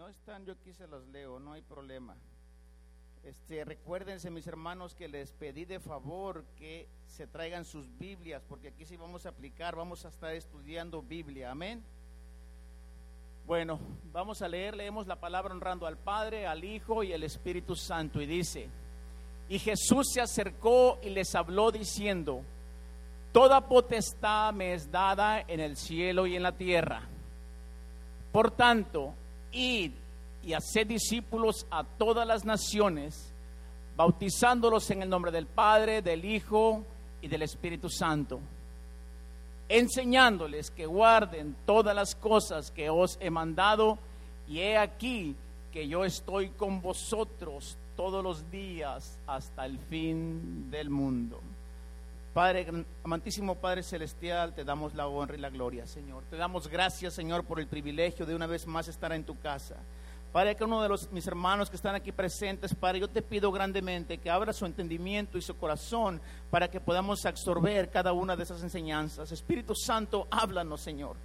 no están, yo aquí se los leo, no hay problema. Este, recuérdense, mis hermanos, que les pedí de favor que se traigan sus Biblias, porque aquí sí vamos a aplicar, vamos a estar estudiando Biblia. Amén. Bueno, vamos a leer, leemos la palabra honrando al Padre, al Hijo y al Espíritu Santo. Y dice, y Jesús se acercó y les habló diciendo, Toda potestad me es dada en el cielo y en la tierra. Por tanto, id y haced discípulos a todas las naciones, bautizándolos en el nombre del Padre, del Hijo y del Espíritu Santo, enseñándoles que guarden todas las cosas que os he mandado, y he aquí que yo estoy con vosotros todos los días hasta el fin del mundo. Padre, amantísimo Padre Celestial, te damos la honra y la gloria, Señor. Te damos gracias, Señor, por el privilegio de una vez más estar en tu casa. Padre, que uno de los, mis hermanos que están aquí presentes, Padre, yo te pido grandemente que abra su entendimiento y su corazón para que podamos absorber cada una de esas enseñanzas. Espíritu Santo, háblanos, Señor.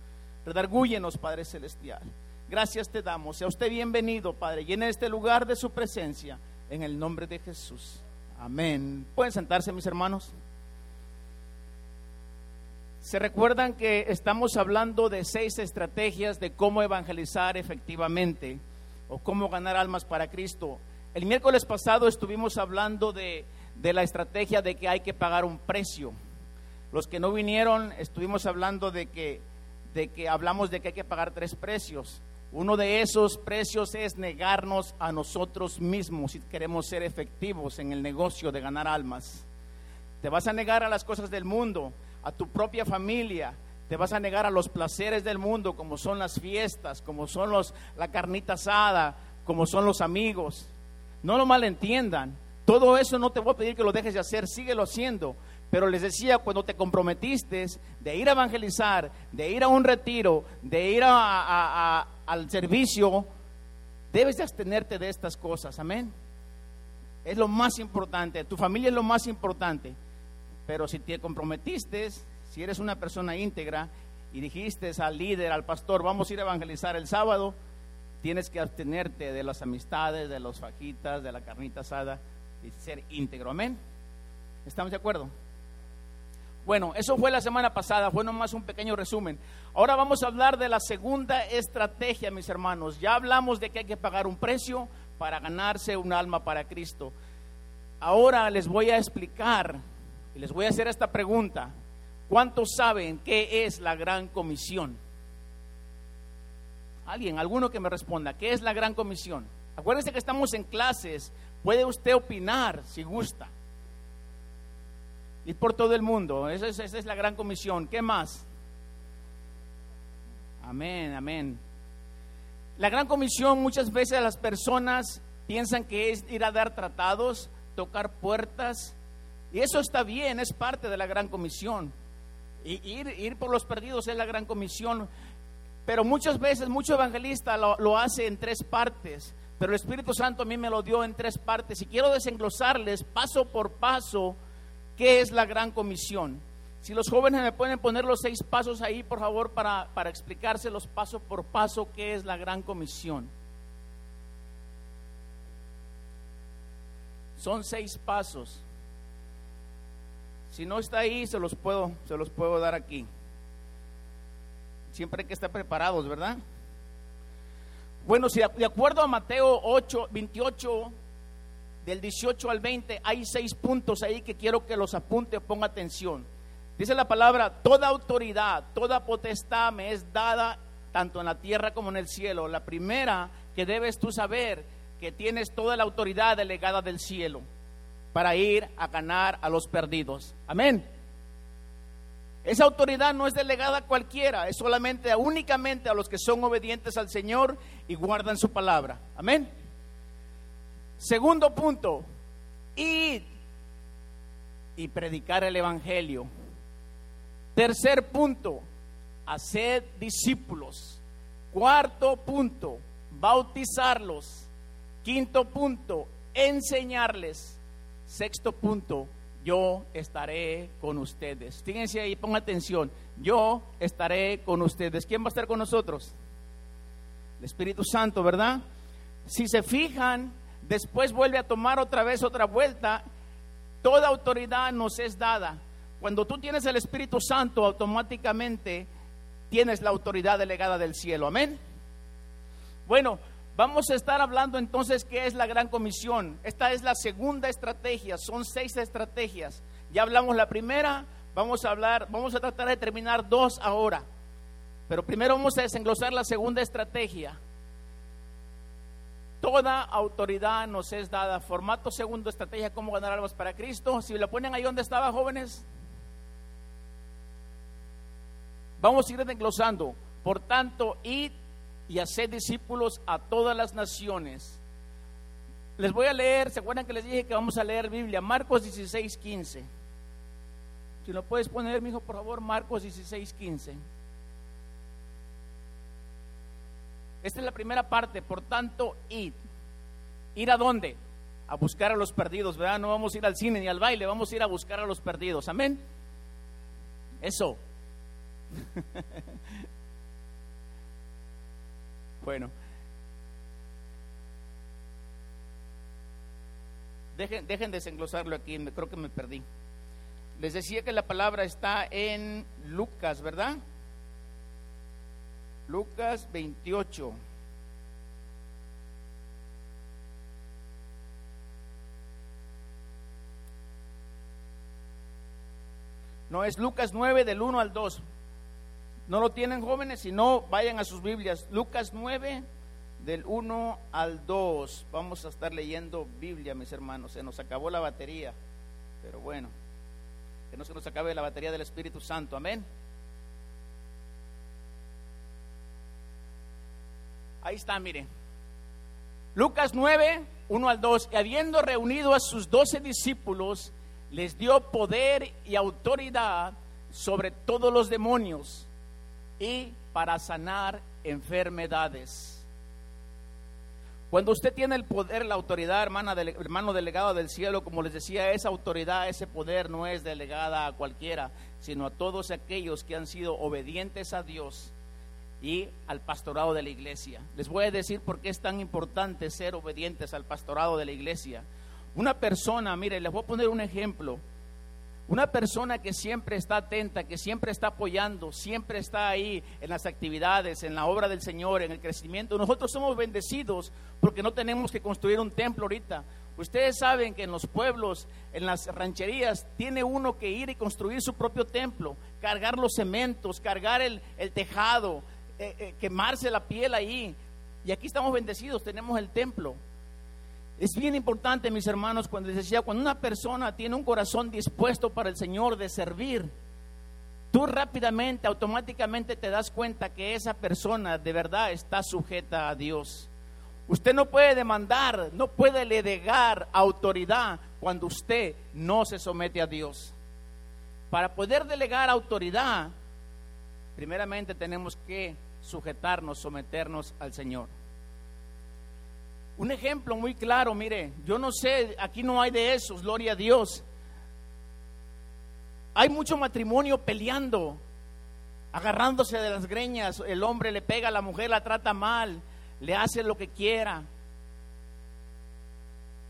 Redargúyenos, Padre Celestial. Gracias te damos. Sea usted bienvenido, Padre, en este lugar de su presencia, en el nombre de Jesús. Amén. ¿Pueden sentarse, mis hermanos? Se recuerdan que estamos hablando de seis estrategias de cómo evangelizar efectivamente o cómo ganar almas para Cristo. El miércoles pasado estuvimos hablando de, la estrategia de que hay que pagar un precio. Los que no vinieron estuvimos hablando de que, de que hablamos de que hay que pagar tres precios. Uno de esos precios es negarnos a nosotros mismos si queremos ser efectivos en el negocio de ganar almas. Te vas a negar a las cosas del mundo, a tu propia familia, te vas a negar a los placeres del mundo, como son las fiestas, como son los, la carnita asada, como son los amigos. No lo malentiendan. Todo eso no te voy a pedir que lo dejes de hacer, síguelo haciendo. Pero les decía, cuando te comprometiste de ir a evangelizar, de ir a un retiro, de ir al servicio, debes de abstenerte de estas cosas. Amén. Es lo más importante. Tu familia es lo más importante. Pero si te comprometiste, si eres una persona íntegra y dijiste al líder, al pastor, vamos a ir a evangelizar el sábado, tienes que abstenerte de las amistades, de los fajitas, de la carnita asada y ser íntegro. Amén. ¿Estamos de acuerdo? Bueno, eso fue la semana pasada, fue nomás un pequeño resumen. Ahora vamos a hablar de la segunda estrategia, mis hermanos. Ya hablamos de que hay que pagar un precio para ganarse un alma para Cristo. Ahora les voy a explicar y les voy a hacer esta pregunta. ¿Cuántos saben qué es la gran comisión? Alguien, alguno que me responda, ¿qué es la gran comisión? Acuérdense que estamos en clases, puede usted opinar si gusta. Ir por todo el mundo, esa es, esa es la gran comisión. ¿Qué más? Amén, amén. La gran comisión muchas veces las personas piensan que es ir a dar tratados, tocar puertas, y eso está bien, es parte de la gran comisión. Y ir, ir por los perdidos es la gran comisión. Pero muchas veces, mucho evangelista lo, lo hace en tres partes. Pero el Espíritu Santo a mí me lo dio en tres partes. Y quiero desenglosarles paso por paso qué es la gran comisión. Si los jóvenes me pueden poner los seis pasos ahí, por favor, para, para explicárselos paso por paso qué es la gran comisión. Son seis pasos. Si no está ahí, se los puedo, se los puedo dar aquí. Siempre hay que estar preparados, ¿verdad? Bueno, si de acuerdo a Mateo 8, 28, del 18 al 20, hay seis puntos ahí que quiero que los apunte ponga atención. Dice la palabra, toda autoridad, toda potestad me es dada tanto en la tierra como en el cielo. La primera que debes tú saber, que tienes toda la autoridad delegada del cielo para ir a ganar a los perdidos. Amén. Esa autoridad no es delegada a cualquiera, es solamente únicamente a los que son obedientes al Señor y guardan su palabra. Amén. Segundo punto, ir y predicar el Evangelio. Tercer punto, hacer discípulos. Cuarto punto, bautizarlos. Quinto punto, enseñarles. Sexto punto, yo estaré con ustedes. Fíjense ahí, pongan atención. Yo estaré con ustedes. ¿Quién va a estar con nosotros? El Espíritu Santo, ¿verdad? Si se fijan, después vuelve a tomar otra vez otra vuelta. Toda autoridad nos es dada. Cuando tú tienes el Espíritu Santo, automáticamente tienes la autoridad delegada del cielo. Amén. Bueno, vamos a estar hablando entonces qué es la gran comisión. Esta es la segunda estrategia, son seis estrategias. Ya hablamos la primera, vamos a hablar, vamos a tratar de terminar dos ahora. Pero primero vamos a desenglosar la segunda estrategia. Toda autoridad nos es dada. Formato segundo, estrategia, cómo ganar almas para Cristo. Si lo ponen ahí donde estaba, jóvenes. Vamos a ir desglosando. Por tanto, id y haced discípulos a todas las naciones. Les voy a leer, ¿se acuerdan que les dije que vamos a leer Biblia? Marcos 16, 15. Si lo puedes poner, mi hijo, por favor, Marcos 16, 15. Esta es la primera parte, por tanto, id. ¿Ir a dónde? A buscar a los perdidos, ¿verdad? No vamos a ir al cine ni al baile, vamos a ir a buscar a los perdidos. Amén. Eso. bueno. Dejen, dejen desenglosarlo aquí, creo que me perdí. Les decía que la palabra está en Lucas, ¿verdad? Lucas 28. No es Lucas 9 del 1 al 2. No lo tienen jóvenes, si no, vayan a sus Biblias. Lucas 9 del 1 al 2. Vamos a estar leyendo Biblia, mis hermanos. Se nos acabó la batería, pero bueno, que no se nos acabe la batería del Espíritu Santo. Amén. Ahí está, mire. Lucas 9, 1 al 2. Y habiendo reunido a sus doce discípulos, les dio poder y autoridad sobre todos los demonios y para sanar enfermedades. Cuando usted tiene el poder, la autoridad, hermana, hermano delegado del cielo, como les decía, esa autoridad, ese poder no es delegada a cualquiera, sino a todos aquellos que han sido obedientes a Dios y al pastorado de la iglesia. Les voy a decir por qué es tan importante ser obedientes al pastorado de la iglesia. Una persona, mire, les voy a poner un ejemplo. Una persona que siempre está atenta, que siempre está apoyando, siempre está ahí en las actividades, en la obra del Señor, en el crecimiento. Nosotros somos bendecidos porque no tenemos que construir un templo ahorita. Ustedes saben que en los pueblos, en las rancherías, tiene uno que ir y construir su propio templo, cargar los cementos, cargar el, tejado, eh, eh, quemarse la piel ahí. Y aquí estamos bendecidos, tenemos el templo. Es bien importante, mis hermanos, cuando les decía, cuando una persona tiene un corazón dispuesto para el Señor de servir, tú rápidamente, automáticamente te das cuenta que esa persona de verdad está sujeta a Dios. Usted no puede demandar, no puede delegar autoridad cuando usted no se somete a Dios. Para poder delegar autoridad, primeramente tenemos que sujetarnos, someternos al Señor. Un ejemplo muy claro, mire, yo no sé, aquí no hay de esos, gloria a Dios. Hay mucho matrimonio peleando, agarrándose de las greñas, el hombre le pega a la mujer, la trata mal, le hace lo que quiera.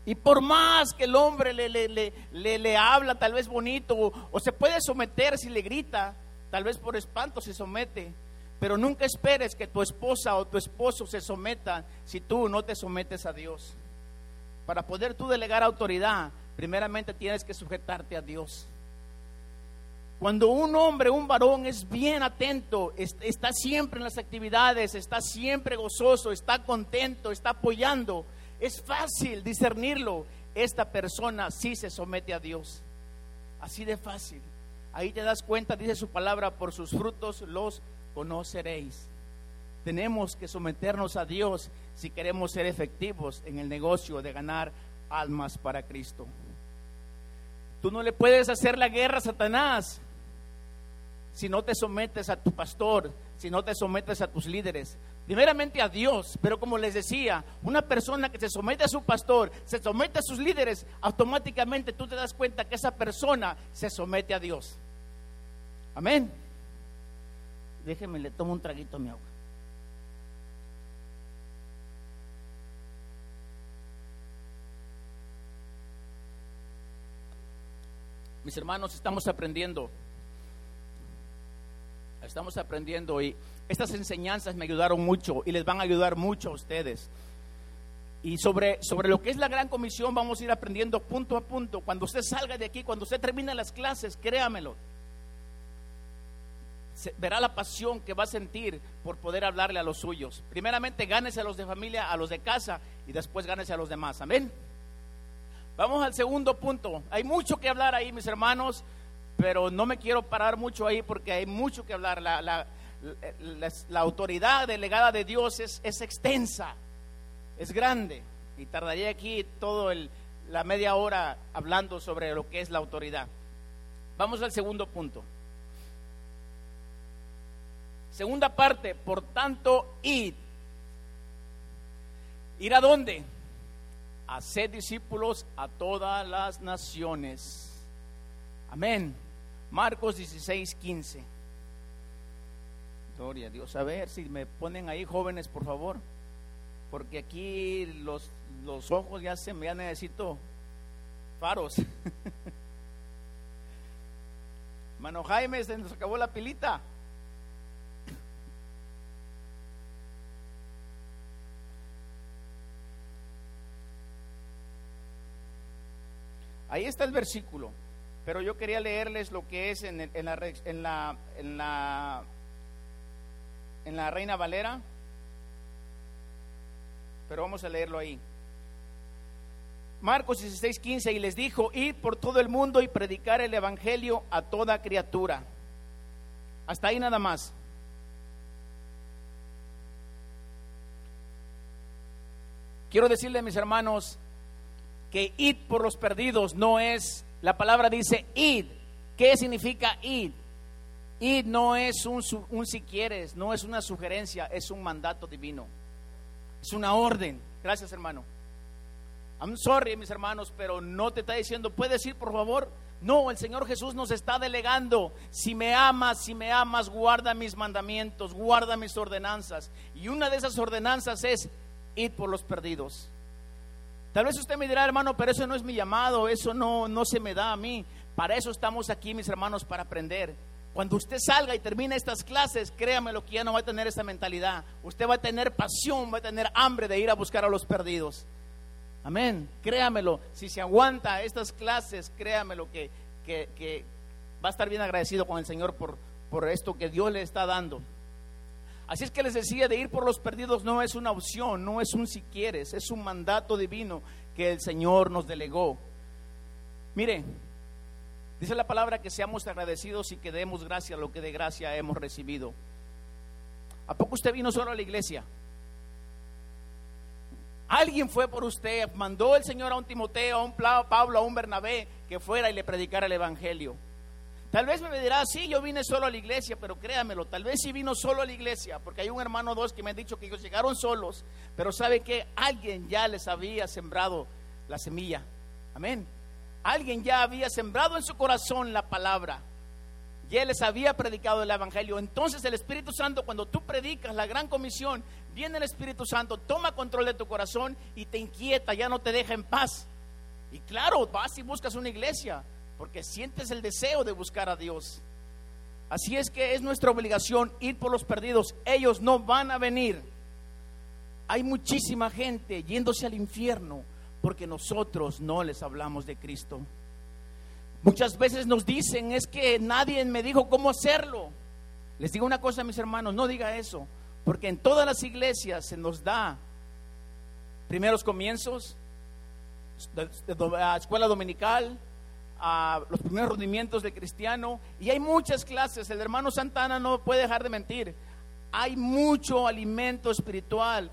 Y por más que el hombre le, le, le, habla tal vez bonito, o se puede someter si le grita, tal vez por espanto se somete, pero nunca esperes que tu esposa o tu esposo se someta si tú no te sometes a Dios. Para poder tú delegar autoridad, primeramente tienes que sujetarte a Dios. Cuando un hombre, un varón es bien atento, está siempre en las actividades, está siempre gozoso, está contento, está apoyando, es fácil discernirlo. Esta persona sí se somete a Dios. Así de fácil. Ahí te das cuenta, dice su palabra, por sus frutos los conoceréis. Tenemos que someternos a Dios si queremos ser efectivos en el negocio de ganar almas para Cristo. Tú no le puedes hacer la guerra a Satanás si no te sometes a tu pastor, si no te sometes a tus líderes. Primeramente a Dios, pero como les decía, una persona que se somete a su pastor, se somete a sus líderes, automáticamente tú te das cuenta que esa persona se somete a Dios. Amén. Déjeme, le tomo un traguito a mi agua. Mis hermanos, estamos aprendiendo. Estamos aprendiendo y estas enseñanzas me ayudaron mucho y les van a ayudar mucho a ustedes. Y sobre, sobre lo que es la gran comisión vamos a ir aprendiendo punto a punto. Cuando usted salga de aquí, cuando usted termine las clases, créamelo, verá la pasión que va a sentir por poder hablarle a los suyos. Primeramente, gánese a los de familia, a los de casa y después gánese a los demás. Amén. Vamos al segundo punto. Hay mucho que hablar ahí, mis hermanos, pero no me quiero parar mucho ahí porque hay mucho que hablar. La, la, la, autoridad delegada de Dios es, es, extensa, es grande y tardaría aquí todo el, la media hora hablando sobre lo que es la autoridad. Vamos al segundo punto. Segunda parte, por tanto, id. ¿Ir a dónde? Hacer discípulos a todas las naciones. Amén. Marcos 16, 15. Gloria a Dios. A ver si me ponen ahí jóvenes, por favor. Porque aquí los, los ojos ya se me ya necesito faros. Mano Jaime, se nos acabó la pilita. Ahí está el versículo, pero yo quería leerles lo que es en, la, Reina Valera, pero vamos a leerlo ahí. Marcos 16, 15, y les dijo, ir por todo el mundo y predicar el Evangelio a toda criatura. Hasta ahí nada más. Quiero decirle a mis hermanos, que id por los perdidos no es, la palabra dice id. ¿Qué significa id? Id no es un, un si quieres, no es una sugerencia, es un mandato divino. Es una orden. Gracias, hermano. I'm sorry, mis hermanos, pero no te está diciendo, ¿puedes ir, por favor? No, el Señor Jesús nos está delegando. Si me amas, si me amas, guarda mis mandamientos, guarda mis ordenanzas. Y una de esas ordenanzas es id por los perdidos. Tal vez usted me dirá, hermano, pero eso no es mi llamado, eso no, no se me da a mí. Para eso estamos aquí, mis hermanos, para aprender. Cuando usted salga y termine estas clases, créame lo que ya no va a tener esa mentalidad. Usted va a tener pasión, va a tener hambre de ir a buscar a los perdidos. Amén. Créamelo. Si se aguanta estas clases, créamelo que, que, que va a estar bien agradecido con el Señor por, por esto que Dios le está dando. Así es que les decía, de ir por los perdidos no es una opción, no es un si quieres, es un mandato divino que el Señor nos delegó. Mire, dice la palabra que seamos agradecidos y que demos gracia a lo que de gracia hemos recibido. ¿A poco usted vino solo a la iglesia? Alguien fue por usted, mandó el Señor a un Timoteo, a un Pablo, a un Bernabé que fuera y le predicara el Evangelio. Tal vez me dirá, sí, yo vine solo a la iglesia, pero créamelo, tal vez sí vino solo a la iglesia, porque hay un hermano o dos que me han dicho que ellos llegaron solos, pero sabe que alguien ya les había sembrado la semilla. Amén. Alguien ya había sembrado en su corazón la palabra. Ya les había predicado el Evangelio. Entonces el Espíritu Santo, cuando tú predicas la gran comisión, viene el Espíritu Santo, toma control de tu corazón y te inquieta, ya no te deja en paz. Y claro, vas y buscas una iglesia porque sientes el deseo de buscar a Dios. Así es que es nuestra obligación ir por los perdidos. Ellos no van a venir. Hay muchísima gente yéndose al infierno porque nosotros no les hablamos de Cristo. Muchas veces nos dicen, es que nadie me dijo cómo hacerlo. Les digo una cosa, mis hermanos, no diga eso, porque en todas las iglesias se nos da primeros comienzos, escuela dominical, a los primeros rendimientos de cristiano y hay muchas clases. El hermano Santana no puede dejar de mentir. Hay mucho alimento espiritual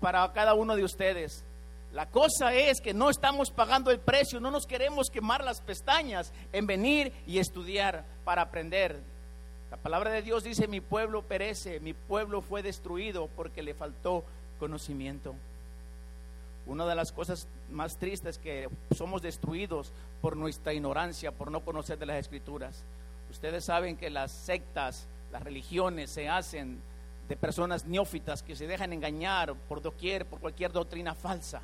para cada uno de ustedes. La cosa es que no estamos pagando el precio, no nos queremos quemar las pestañas en venir y estudiar para aprender. La palabra de Dios dice, mi pueblo perece, mi pueblo fue destruido porque le faltó conocimiento. Una de las cosas más tristes es que somos destruidos por nuestra ignorancia, por no conocer de las escrituras. Ustedes saben que las sectas, las religiones se hacen de personas neófitas que se dejan engañar por doquier, por cualquier doctrina falsa.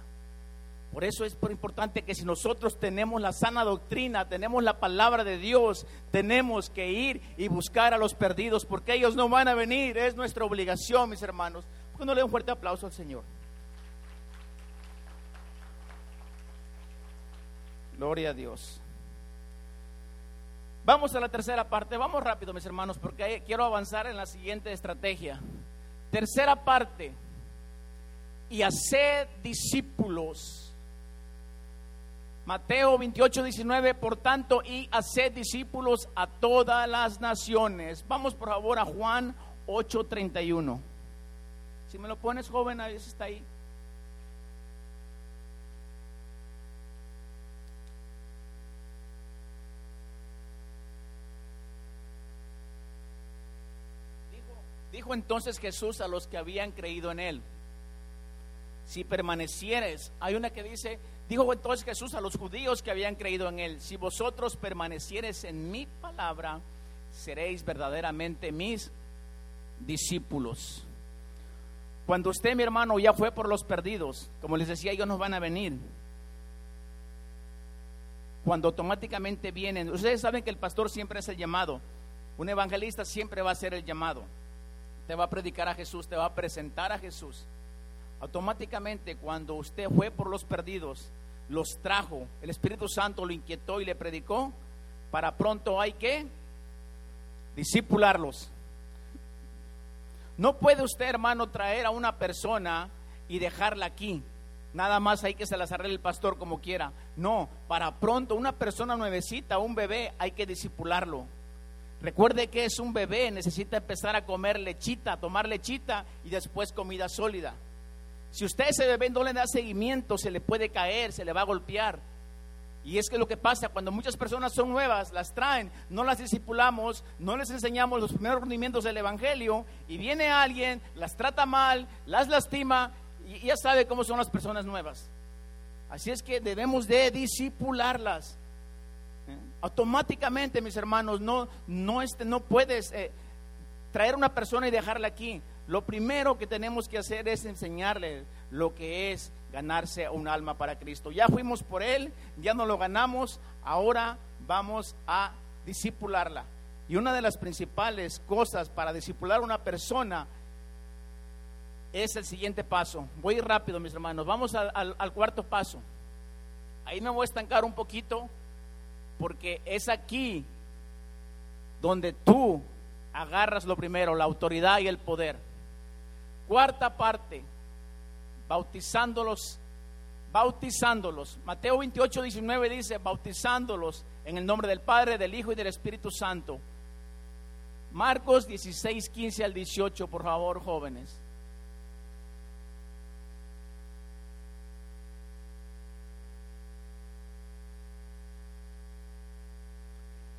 Por eso es por importante que si nosotros tenemos la sana doctrina, tenemos la palabra de Dios, tenemos que ir y buscar a los perdidos, porque ellos no van a venir. Es nuestra obligación, mis hermanos. ¿Por qué no le un fuerte aplauso al Señor? Gloria a Dios. Vamos a la tercera parte. Vamos rápido, mis hermanos, porque quiero avanzar en la siguiente estrategia. Tercera parte. Y hacer discípulos. Mateo 28, 19, por tanto, y hacer discípulos a todas las naciones. Vamos por favor a Juan 8, 31. Si me lo pones joven, ahí está ahí. Entonces Jesús a los que habían creído en él, si permanecieres, hay una que dice, dijo entonces Jesús a los judíos que habían creído en él, si vosotros permanecieres en mi palabra, seréis verdaderamente mis discípulos. Cuando usted, mi hermano, ya fue por los perdidos, como les decía, ellos nos van a venir. Cuando automáticamente vienen, ustedes saben que el pastor siempre es el llamado, un evangelista siempre va a ser el llamado te va a predicar a Jesús, te va a presentar a Jesús. Automáticamente cuando usted fue por los perdidos, los trajo, el Espíritu Santo lo inquietó y le predicó, para pronto hay que discipularlos. No puede usted, hermano, traer a una persona y dejarla aquí. Nada más hay que se las arregle el pastor como quiera. No, para pronto una persona nuevecita, un bebé, hay que discipularlo. Recuerde que es un bebé, necesita empezar a comer lechita, tomar lechita y después comida sólida. Si usted ese bebé no le da seguimiento, se le puede caer, se le va a golpear. Y es que lo que pasa cuando muchas personas son nuevas, las traen, no las discipulamos, no les enseñamos los primeros rendimientos del Evangelio y viene alguien, las trata mal, las lastima y ya sabe cómo son las personas nuevas. Así es que debemos de discipularlas automáticamente, mis hermanos, no, no, este, no puedes eh, traer una persona y dejarla aquí. Lo primero que tenemos que hacer es enseñarle lo que es ganarse un alma para Cristo. Ya fuimos por él, ya no lo ganamos, ahora vamos a discipularla. Y una de las principales cosas para discipular a una persona es el siguiente paso. Voy rápido, mis hermanos. Vamos al cuarto paso. Ahí me voy a estancar un poquito porque es aquí donde tú agarras lo primero, la autoridad y el poder. Cuarta parte, bautizándolos, bautizándolos. Mateo 28, 19 dice, bautizándolos en el nombre del Padre, del Hijo y del Espíritu Santo. Marcos 16, 15 al 18, por favor, jóvenes.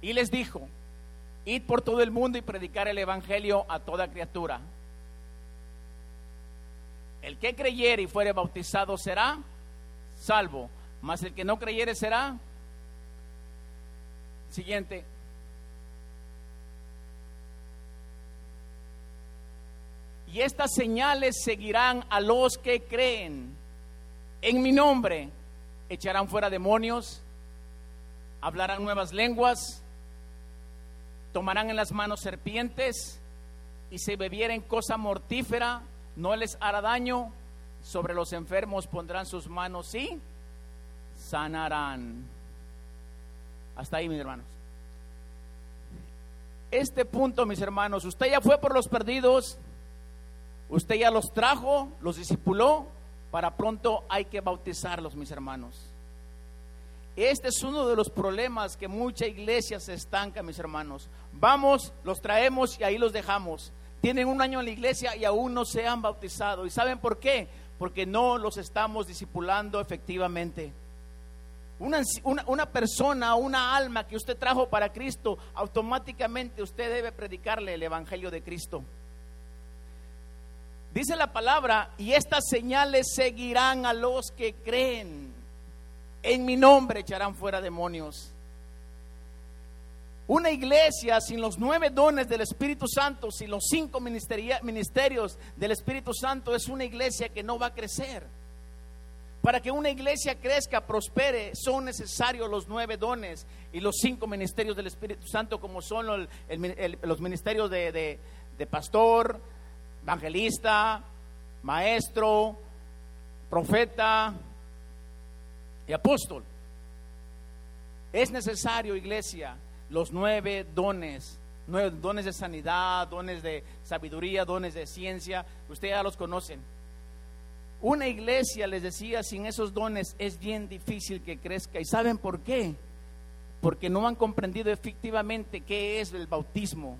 Y les dijo, id por todo el mundo y predicar el Evangelio a toda criatura. El que creyere y fuere bautizado será salvo, mas el que no creyere será siguiente. Y estas señales seguirán a los que creen. En mi nombre echarán fuera demonios, hablarán nuevas lenguas, tomarán en las manos serpientes y si bebieren cosa mortífera, no les hará daño. Sobre los enfermos pondrán sus manos y sanarán. Hasta ahí, mis hermanos. Este punto, mis hermanos, usted ya fue por los perdidos, usted ya los trajo, los discipuló, para pronto hay que bautizarlos, mis hermanos. Este es uno de los problemas que mucha iglesia se estanca, mis hermanos. Vamos, los traemos y ahí los dejamos. Tienen un año en la iglesia y aún no se han bautizado. ¿Y saben por qué? Porque no los estamos discipulando efectivamente. Una, una, persona, una alma que usted trajo para Cristo, automáticamente usted debe predicarle el Evangelio de Cristo. Dice la palabra, y estas señales seguirán a los que creen. En mi nombre echarán fuera demonios. Una iglesia sin los nueve dones del Espíritu Santo, sin los cinco ministerios del Espíritu Santo, es una iglesia que no va a crecer. Para que una iglesia crezca, prospere, son necesarios los nueve dones y los cinco ministerios del Espíritu Santo, como son los ministerios de, de pastor, evangelista, maestro, profeta apóstol. Es necesario, iglesia, los nueve dones, nueve dones de sanidad, dones de sabiduría, dones de ciencia, ustedes ya los conocen. Una iglesia, les decía, sin esos dones es bien difícil que crezca. ¿Y saben por qué? Porque no han comprendido efectivamente qué es el bautismo.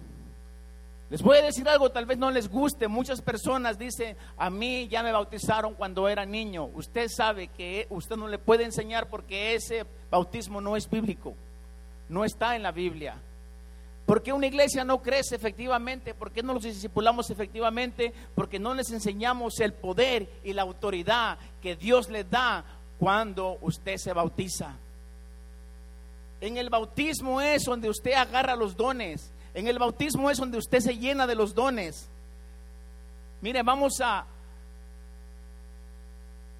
Les voy a decir algo, tal vez no les guste. Muchas personas dicen, a mí ya me bautizaron cuando era niño. Usted sabe que usted no le puede enseñar porque ese bautismo no es bíblico, no está en la Biblia. ¿Por qué una iglesia no crece efectivamente? ¿Por qué no los discipulamos efectivamente? Porque no les enseñamos el poder y la autoridad que Dios les da cuando usted se bautiza. En el bautismo es donde usted agarra los dones. En el bautismo es donde usted se llena de los dones. Mire, vamos a,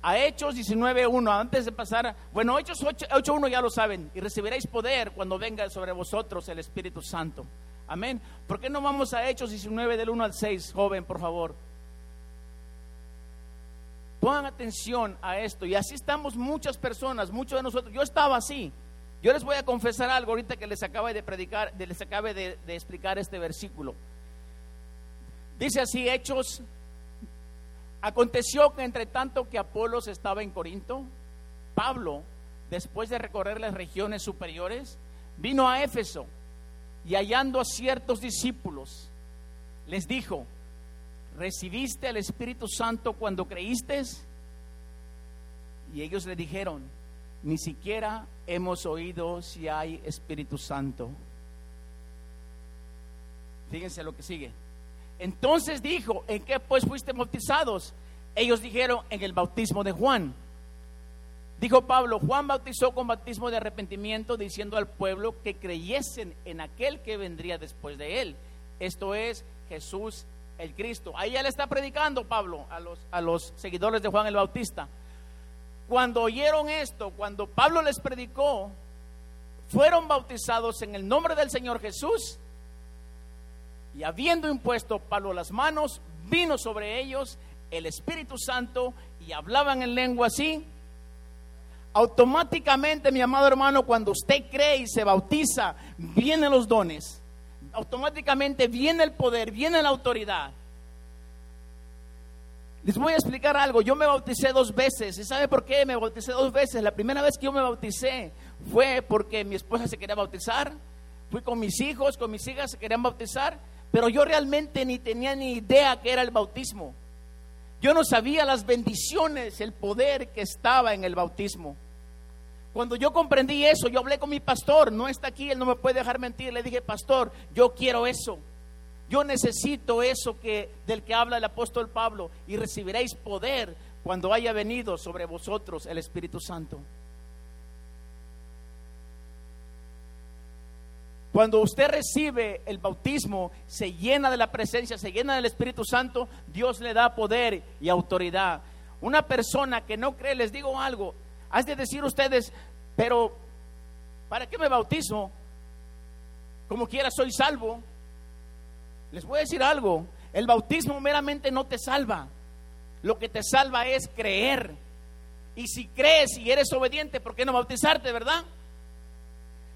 a Hechos 19.1, antes de pasar, bueno, Hechos 8.1 ya lo saben, y recibiréis poder cuando venga sobre vosotros el Espíritu Santo. Amén. ¿Por qué no vamos a Hechos 19 del 1 al 6, joven, por favor? Pongan atención a esto. Y así estamos muchas personas, muchos de nosotros. Yo estaba así. Yo les voy a confesar algo ahorita que les acabe de predicar, les acabe de, de explicar este versículo. Dice así, Hechos Aconteció que entre tanto que Apolos estaba en Corinto, Pablo, después de recorrer las regiones superiores, vino a Éfeso y hallando a ciertos discípulos, les dijo, ¿recibiste el Espíritu Santo cuando creíste? Y ellos le dijeron, ni siquiera hemos oído si hay Espíritu Santo. Fíjense lo que sigue. Entonces dijo, ¿en qué pues fuiste bautizados? Ellos dijeron, en el bautismo de Juan. Dijo Pablo, Juan bautizó con bautismo de arrepentimiento, diciendo al pueblo que creyesen en aquel que vendría después de él. Esto es Jesús el Cristo. Ahí ya le está predicando Pablo a los, a los seguidores de Juan el Bautista. Cuando oyeron esto, cuando Pablo les predicó, fueron bautizados en el nombre del Señor Jesús y habiendo impuesto Pablo las manos, vino sobre ellos el Espíritu Santo y hablaban en lengua así. Automáticamente, mi amado hermano, cuando usted cree y se bautiza, vienen los dones. Automáticamente viene el poder, viene la autoridad. Les voy a explicar algo. Yo me bauticé dos veces. ¿Y sabe por qué me bauticé dos veces? La primera vez que yo me bauticé fue porque mi esposa se quería bautizar. Fui con mis hijos, con mis hijas se querían bautizar. Pero yo realmente ni tenía ni idea que era el bautismo. Yo no sabía las bendiciones, el poder que estaba en el bautismo. Cuando yo comprendí eso, yo hablé con mi pastor, no está aquí, él no me puede dejar mentir. Le dije, pastor, yo quiero eso. Yo necesito eso que del que habla el apóstol Pablo y recibiréis poder cuando haya venido sobre vosotros el Espíritu Santo. Cuando usted recibe el bautismo, se llena de la presencia, se llena del Espíritu Santo, Dios le da poder y autoridad. Una persona que no cree, les digo algo, has de decir ustedes, pero ¿para qué me bautizo? Como quiera soy salvo. Les voy a decir algo, el bautismo meramente no te salva. Lo que te salva es creer. Y si crees y eres obediente, ¿por qué no bautizarte, verdad?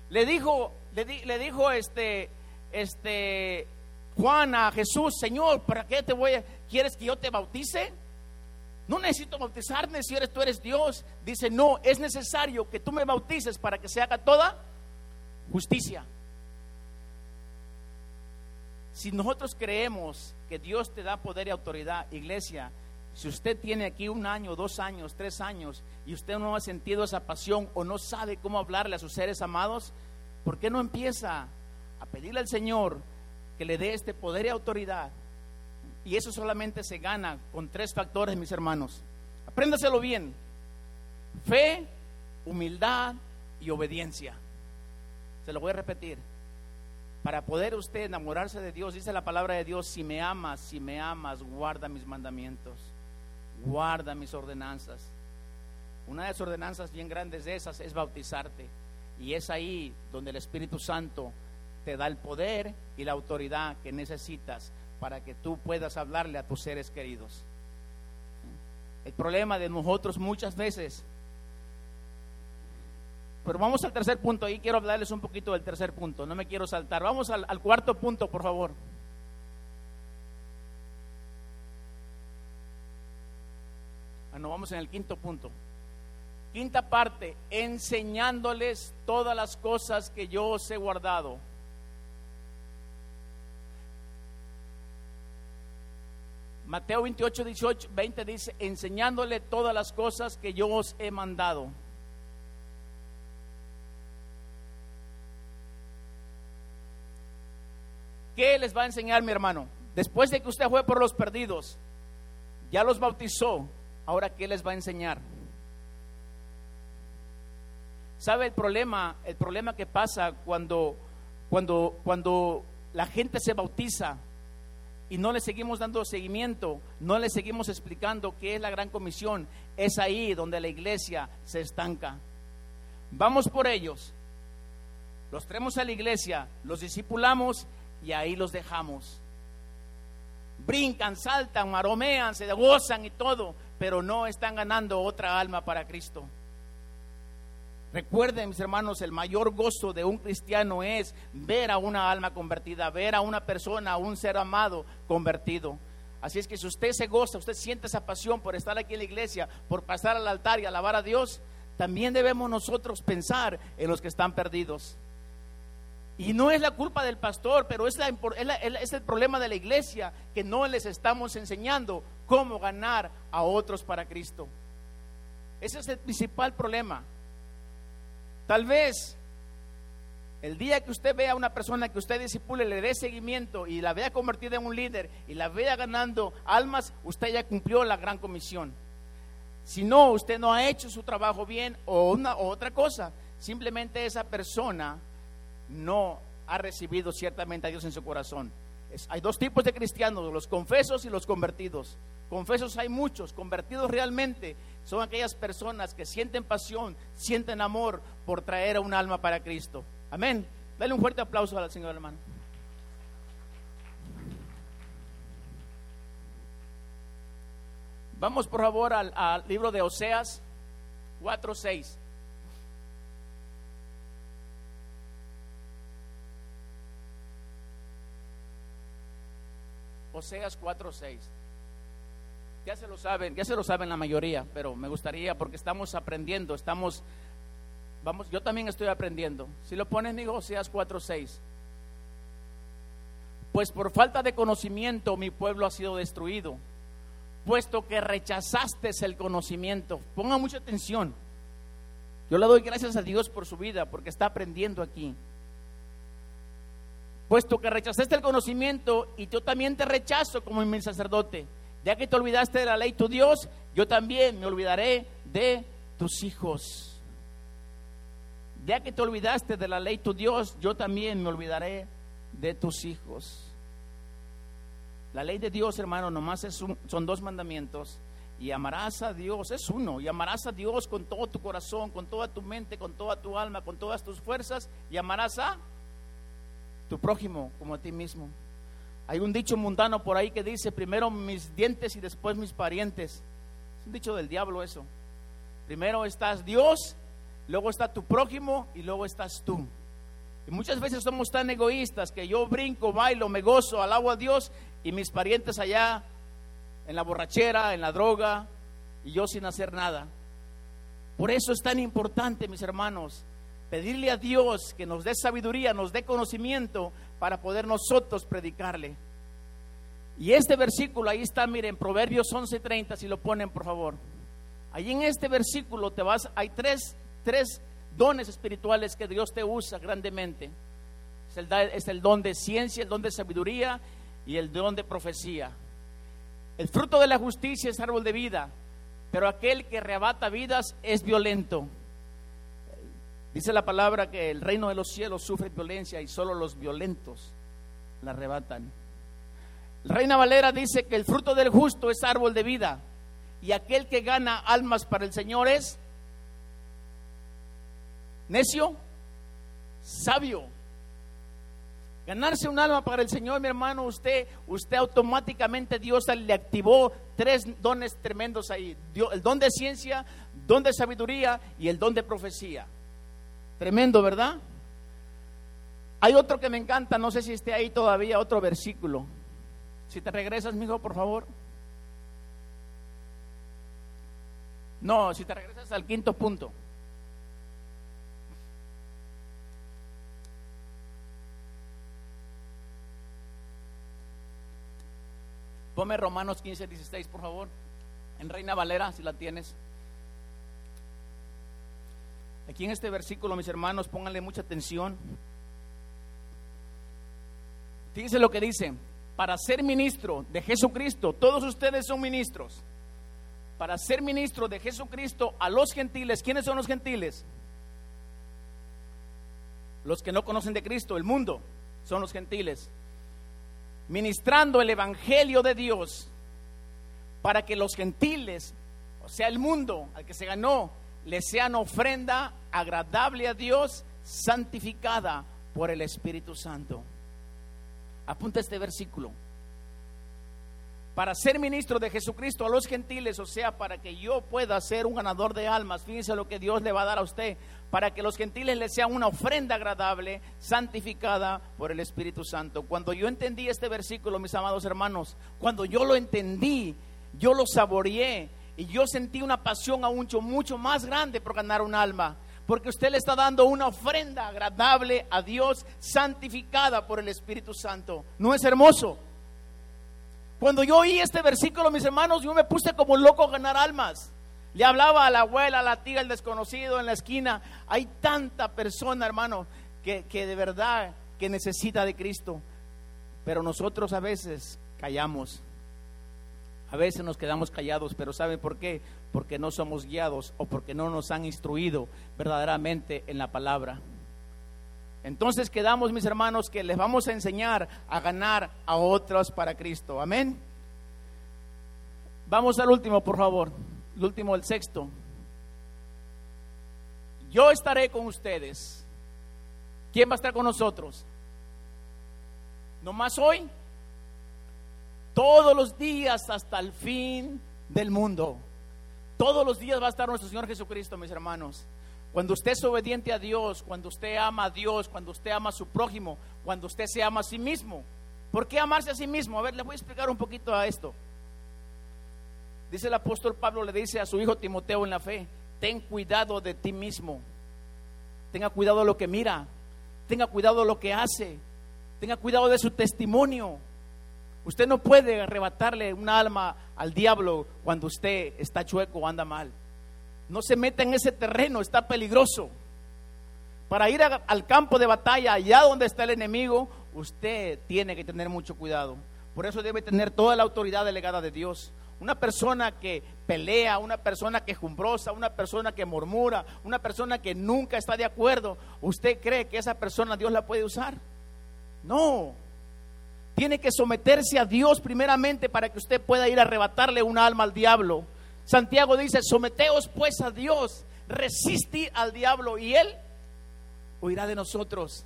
Le dijo le, dijo este, este Juan a Jesús, Señor, ¿para qué te voy a, quieres que yo te bautice? No necesito bautizarme si eres tú eres Dios. Dice, no, es necesario que tú me bautices para que se haga toda justicia. Si nosotros creemos que Dios te da poder y autoridad, iglesia, si usted tiene aquí un año, dos años, tres años y usted no ha sentido esa pasión o no sabe cómo hablarle a sus seres amados, ¿por qué no empieza a pedirle al Señor que le dé este poder y autoridad? Y eso solamente se gana con tres factores, mis hermanos. Apréndaselo bien. Fe, humildad y obediencia. Se lo voy a repetir. Para poder usted enamorarse de Dios, dice la palabra de Dios, si me amas, si me amas, guarda mis mandamientos, guarda mis ordenanzas. Una de las ordenanzas bien grandes de esas es bautizarte. Y es ahí donde el Espíritu Santo te da el poder y la autoridad que necesitas para que tú puedas hablarle a tus seres queridos. El problema de nosotros muchas veces. Pero vamos al tercer punto. Ahí quiero hablarles un poquito del tercer punto. No me quiero saltar. Vamos al, al cuarto punto, por favor. Ah, no, vamos en el quinto punto. Quinta parte, enseñándoles todas las cosas que yo os he guardado. Mateo 28, 18, 20 dice, enseñándole todas las cosas que yo os he mandado. ¿Qué les va a enseñar mi hermano? Después de que usted fue por los perdidos, ya los bautizó, ahora ¿qué les va a enseñar? ¿Sabe el problema? El problema que pasa cuando, cuando, cuando la gente se bautiza y no le seguimos dando seguimiento, no le seguimos explicando qué es la gran comisión, es ahí donde la iglesia se estanca. Vamos por ellos, los traemos a la iglesia, los discipulamos y ahí los dejamos. Brincan, saltan, maromean, se gozan y todo, pero no están ganando otra alma para Cristo. Recuerden, mis hermanos, el mayor gozo de un cristiano es ver a una alma convertida, ver a una persona, a un ser amado convertido. Así es que si usted se goza, usted siente esa pasión por estar aquí en la iglesia, por pasar al altar y alabar a Dios, también debemos nosotros pensar en los que están perdidos. Y no es la culpa del pastor, pero es, es, el problema de la iglesia, que no les estamos enseñando cómo ganar a otros para Cristo. Ese es el principal problema. Tal vez el día que usted vea a una persona que usted disipule, le dé seguimiento y la vea convertida en un líder y la vea ganando almas, usted ya cumplió la gran comisión. Si no, usted no ha hecho su trabajo bien o una o otra cosa, simplemente esa persona no ha recibido ciertamente a Dios en su corazón. hay dos tipos de cristianos, los confesos y los convertidos. Confesos hay muchos, convertidos realmente son aquellas personas que sienten pasión, sienten amor por traer a un alma para Cristo. Amén. Dale un fuerte aplauso al Señor hermano. Vamos por favor al, libro de Oseas 4.6. Oseas 4.6. Ya se lo saben, ya se lo saben la mayoría, pero me gustaría porque estamos aprendiendo, estamos, vamos, yo también estoy aprendiendo. Si lo pones en Oseas 4:6, pues por falta de conocimiento mi pueblo ha sido destruido, puesto que rechazaste el conocimiento. Ponga mucha atención. Yo le doy gracias a Dios por su vida, porque está aprendiendo aquí. Puesto que rechazaste el conocimiento y yo también te rechazo como mi sacerdote. Ya que te olvidaste de la ley tu Dios, yo también me olvidaré de tus hijos. Ya que te olvidaste de la ley tu Dios, yo también me olvidaré de tus hijos. La ley de Dios, hermano, nomás son dos mandamientos. Y amarás a Dios, es uno. Y amarás a Dios con todo tu corazón, con toda tu mente, con toda tu alma, con todas tus fuerzas. Y amarás a tu prójimo como a ti mismo. Hay un dicho mundano por ahí que dice, primero mis dientes y después mis parientes. Es un dicho del diablo eso. Primero estás Dios, luego está tu prójimo y luego estás tú. Y muchas veces somos tan egoístas que yo brinco, bailo, me gozo, alabo a Dios y mis parientes allá en la borrachera, en la droga y yo sin hacer nada. Por eso es tan importante, mis hermanos, pedirle a Dios que nos dé sabiduría, nos dé conocimiento para poder nosotros predicarle. Y este versículo, ahí está, miren, Proverbios 11:30, si lo ponen por favor. Ahí en este versículo te vas, hay tres, tres dones espirituales que Dios te usa grandemente. Es el, don de ciencia, el don de sabiduría y el don de profecía. El fruto de la justicia es árbol de vida, pero aquel que arrebata vidas es violento. Dice la palabra que el reino de los cielos sufre violencia y solo los violentos la arrebatan. Reina Valera dice que el fruto del justo es árbol de vida y aquel que gana almas para el Señor es Necio, sabio. Ganarse un alma para el Señor, mi hermano, usted, usted automáticamente Dios le activó tres dones tremendos ahí. El don de ciencia, don de sabiduría y el don de profecía. Tremendo, ¿verdad? Hay otro que me encanta, no sé si esté ahí todavía, otro versículo. Si te regresas, mijo, por favor. No, si te regresas al quinto punto. Ponme Romanos 15, 16, por favor. En Reina Valera, si la tienes. Aquí en este versículo, mis hermanos, pónganle mucha atención. Fíjense lo que dice. Para ser ministro de Jesucristo, todos ustedes son ministros. Para ser ministro de Jesucristo a los gentiles, ¿quiénes son los gentiles? Los que no conocen de Cristo, el mundo, son los gentiles ministrando el Evangelio de Dios para que los gentiles, o sea, el mundo al que se ganó, le sean ofrenda agradable a Dios, santificada por el Espíritu Santo. Apunta este versículo para ser ministro de Jesucristo a los gentiles, o sea, para que yo pueda ser un ganador de almas. Fíjense lo que Dios le va a dar a usted, para que los gentiles le sean una ofrenda agradable, santificada por el Espíritu Santo. Cuando yo entendí este versículo, mis amados hermanos, cuando yo lo entendí, yo lo saboreé y yo sentí una pasión aún mucho más grande por ganar un alma. Porque usted le está dando una ofrenda agradable a Dios, santificada por el Espíritu Santo. ¿No es hermoso? Cuando yo oí este versículo, mis hermanos, yo me puse como loco a ganar almas. Le hablaba a la abuela, a la tía, al desconocido en la esquina. Hay tanta persona, hermano, que, que de verdad que necesita de Cristo. Pero nosotros a veces callamos. A veces nos quedamos callados, pero ¿saben por qué? Porque no somos guiados o porque no nos han instruido verdaderamente en la palabra. Entonces quedamos, mis hermanos, que les vamos a enseñar a ganar a otros para Cristo. Amén. Vamos al último, por favor. El último, el sexto. Yo estaré con ustedes. ¿Quién va a estar con nosotros? ¿No más hoy? Todos los días hasta el fin del mundo. Todos los días va a estar nuestro Señor Jesucristo, mis hermanos. Cuando usted es obediente a Dios, cuando usted ama a Dios, cuando usted ama a su prójimo, cuando usted se ama a sí mismo. ¿Por qué amarse a sí mismo? A ver, les voy a explicar un poquito a esto. Dice el apóstol Pablo, le dice a su hijo Timoteo en la fe, ten cuidado de ti mismo. Tenga cuidado de lo que mira, tenga cuidado de lo que hace, tenga cuidado de su testimonio. Usted no puede arrebatarle un alma al diablo cuando usted está chueco o anda mal. No se meta en ese terreno, está peligroso. Para ir al campo de batalla, allá donde está el enemigo, usted tiene que tener mucho cuidado. Por eso debe tener toda la autoridad delegada de Dios. Una persona que pelea, una persona que jumbrosa, una persona que murmura, una persona que nunca está de acuerdo, ¿usted cree que esa persona Dios la puede usar? No. Tiene que someterse a Dios primeramente para que usted pueda ir a arrebatarle un alma al diablo. Santiago dice, someteos pues a Dios, resistid al diablo y él huirá de nosotros.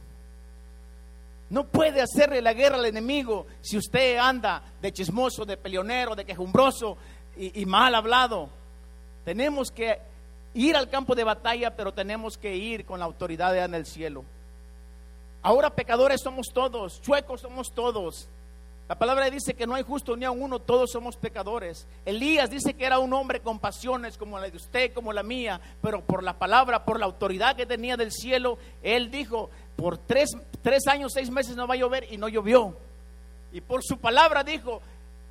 No puede hacerle la guerra al enemigo si usted anda de chismoso, de peleonero, de quejumbroso y, y mal hablado. Tenemos que ir al campo de batalla, pero tenemos que ir con la autoridad en el cielo. Ahora pecadores somos todos, chuecos somos todos. La palabra dice que no hay justo ni a uno, todos somos pecadores. Elías dice que era un hombre con pasiones como la de usted, como la mía, pero por la palabra, por la autoridad que tenía del cielo, él dijo, por tres, tres años, seis meses no va a llover y no llovió. Y por su palabra dijo,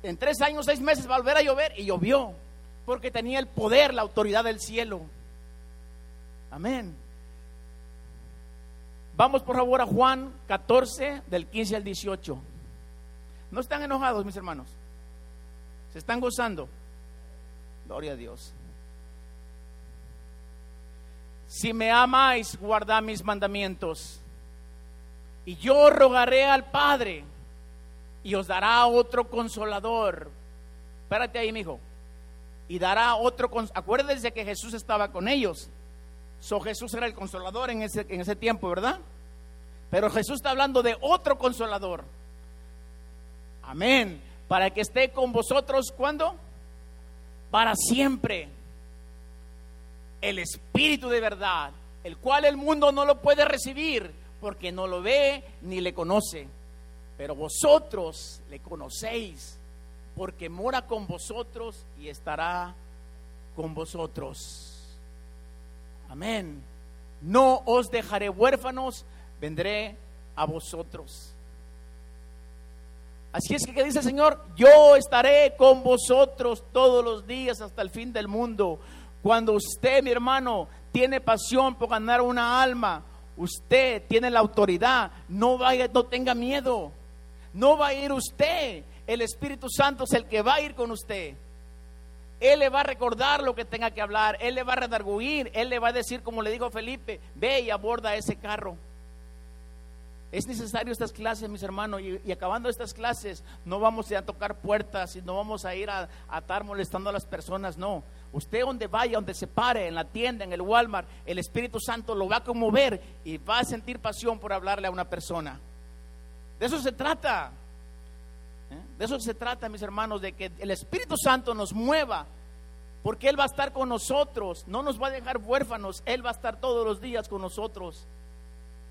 en tres años, seis meses va a volver a llover y llovió, porque tenía el poder, la autoridad del cielo. Amén. Vamos por favor a Juan 14, del 15 al 18. No están enojados, mis hermanos. Se están gozando. Gloria a Dios. Si me amáis, guardad mis mandamientos. Y yo rogaré al Padre y os dará otro consolador. Espérate ahí, mi hijo. Y dará otro. Acuérdense que Jesús estaba con ellos. So Jesús era el consolador en ese, en ese tiempo, ¿verdad? Pero Jesús está hablando de otro consolador. Amén. Para que esté con vosotros, ¿cuándo? Para siempre. El Espíritu de verdad, el cual el mundo no lo puede recibir porque no lo ve ni le conoce. Pero vosotros le conocéis porque mora con vosotros y estará con vosotros. Amén. No os dejaré huérfanos, vendré a vosotros. Así es que, ¿qué dice el Señor? Yo estaré con vosotros todos los días hasta el fin del mundo. Cuando usted, mi hermano, tiene pasión por ganar una alma, usted tiene la autoridad, no vaya, no tenga miedo. No va a ir usted, el Espíritu Santo es el que va a ir con usted. Él le va a recordar lo que tenga que hablar, Él le va a redarguir, Él le va a decir, como le dijo Felipe, ve y aborda ese carro. Es necesario estas clases, mis hermanos, y, acabando estas clases, no vamos a tocar puertas y no vamos a ir a, a, estar molestando a las personas, no. Usted donde vaya, donde se pare, en la tienda, en el Walmart, el Espíritu Santo lo va a conmover y va a sentir pasión por hablarle a una persona. De eso se trata. De eso se trata, mis hermanos, de que el Espíritu Santo nos mueva, porque Él va a estar con nosotros, no nos va a dejar huérfanos, Él va a estar todos los días con nosotros.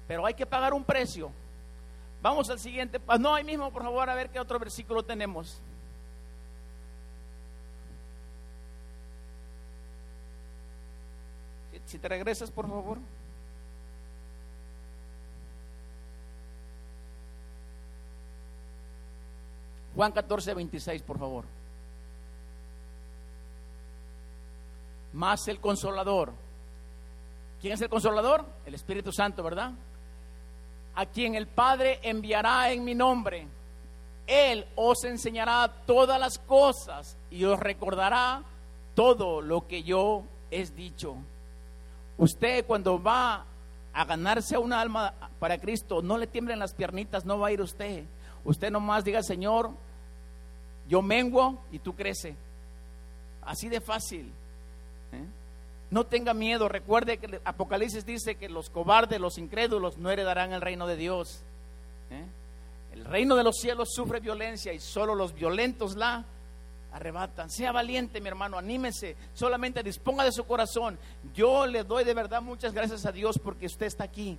Pero hay que pagar un precio. Vamos al siguiente. No, ahí mismo, por favor, a ver qué otro versículo tenemos. Si te regresas, por favor. Juan 14, 26, por favor. Más el consolador. ¿Quién es el consolador? El Espíritu Santo, ¿verdad? a quien el Padre enviará en mi nombre. Él os enseñará todas las cosas y os recordará todo lo que yo he dicho. Usted cuando va a ganarse un alma para Cristo, no le tiemblen las piernitas, no va a ir usted. Usted nomás diga, Señor, yo menguo y tú crece. Así de fácil. ¿eh? No tenga miedo. Recuerde que Apocalipsis dice que los cobardes, los incrédulos, no heredarán el reino de Dios. ¿eh? El reino de los cielos sufre violencia y solo los violentos la arrebatan. Sea valiente, mi hermano, anímese. Solamente disponga de su corazón. Yo le doy de verdad muchas gracias a Dios porque usted está aquí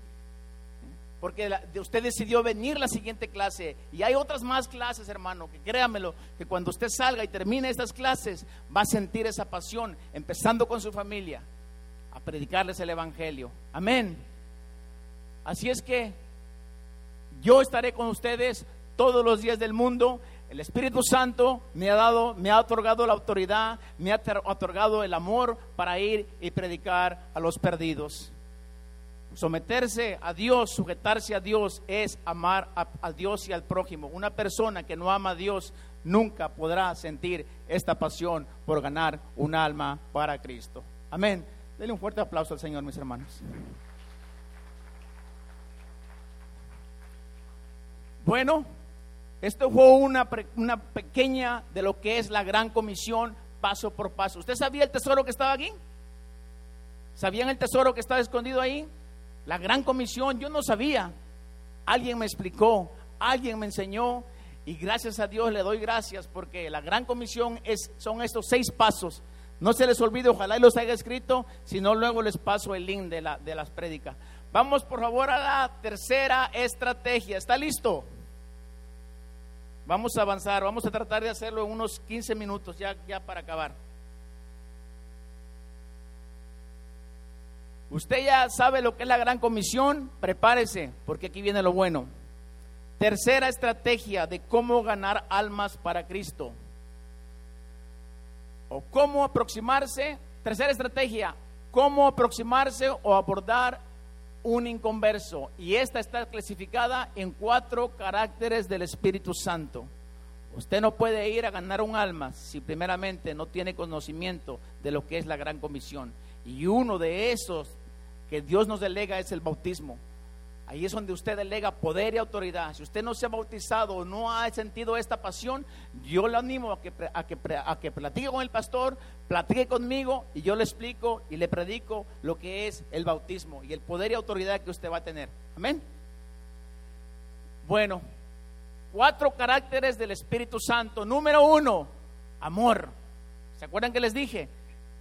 porque usted decidió venir la siguiente clase y hay otras más clases, hermano, que créamelo, que cuando usted salga y termine estas clases va a sentir esa pasión, empezando con su familia, a predicarles el Evangelio. Amén. Así es que yo estaré con ustedes todos los días del mundo. El Espíritu Santo me ha dado, me ha otorgado la autoridad, me ha otorgado el amor para ir y predicar a los perdidos. Someterse a Dios, sujetarse a Dios es amar a, Dios y al prójimo. Una persona que no ama a Dios nunca podrá sentir esta pasión por ganar un alma para Cristo. Amén. Denle un fuerte aplauso al Señor, mis hermanos. Bueno, esto fue una, una pequeña de lo que es la gran comisión paso por paso. ¿Usted sabía el tesoro que estaba aquí? ¿Sabían el tesoro que estaba escondido ahí? La gran comisión, yo no sabía. Alguien me explicó, alguien me enseñó y gracias a Dios le doy gracias porque la gran comisión es, son estos seis pasos. No se les olvide, ojalá y los haya escrito, si no luego les paso el link de, la, de las prédicas. Vamos por favor a la tercera estrategia. ¿Está listo? Vamos a avanzar, vamos a tratar de hacerlo en unos 15 minutos ya, ya para acabar. Usted ya sabe lo que es la gran comisión, prepárese, porque aquí viene lo bueno. Tercera estrategia de cómo ganar almas para Cristo. O cómo aproximarse. Tercera estrategia, cómo aproximarse o abordar un inconverso. Y esta está clasificada en cuatro caracteres del Espíritu Santo. Usted no puede ir a ganar un alma si primeramente no tiene conocimiento de lo que es la gran comisión. Y uno de esos que Dios nos delega es el bautismo. Ahí es donde usted delega poder y autoridad. Si usted no se ha bautizado o no ha sentido esta pasión, yo le animo a que, a que, a que platique con el pastor, platique conmigo y yo le explico y le predico lo que es el bautismo y el poder y autoridad que usted va a tener. Amén. Bueno, cuatro caracteres del Espíritu Santo. Número uno, amor. ¿Se acuerdan que les dije?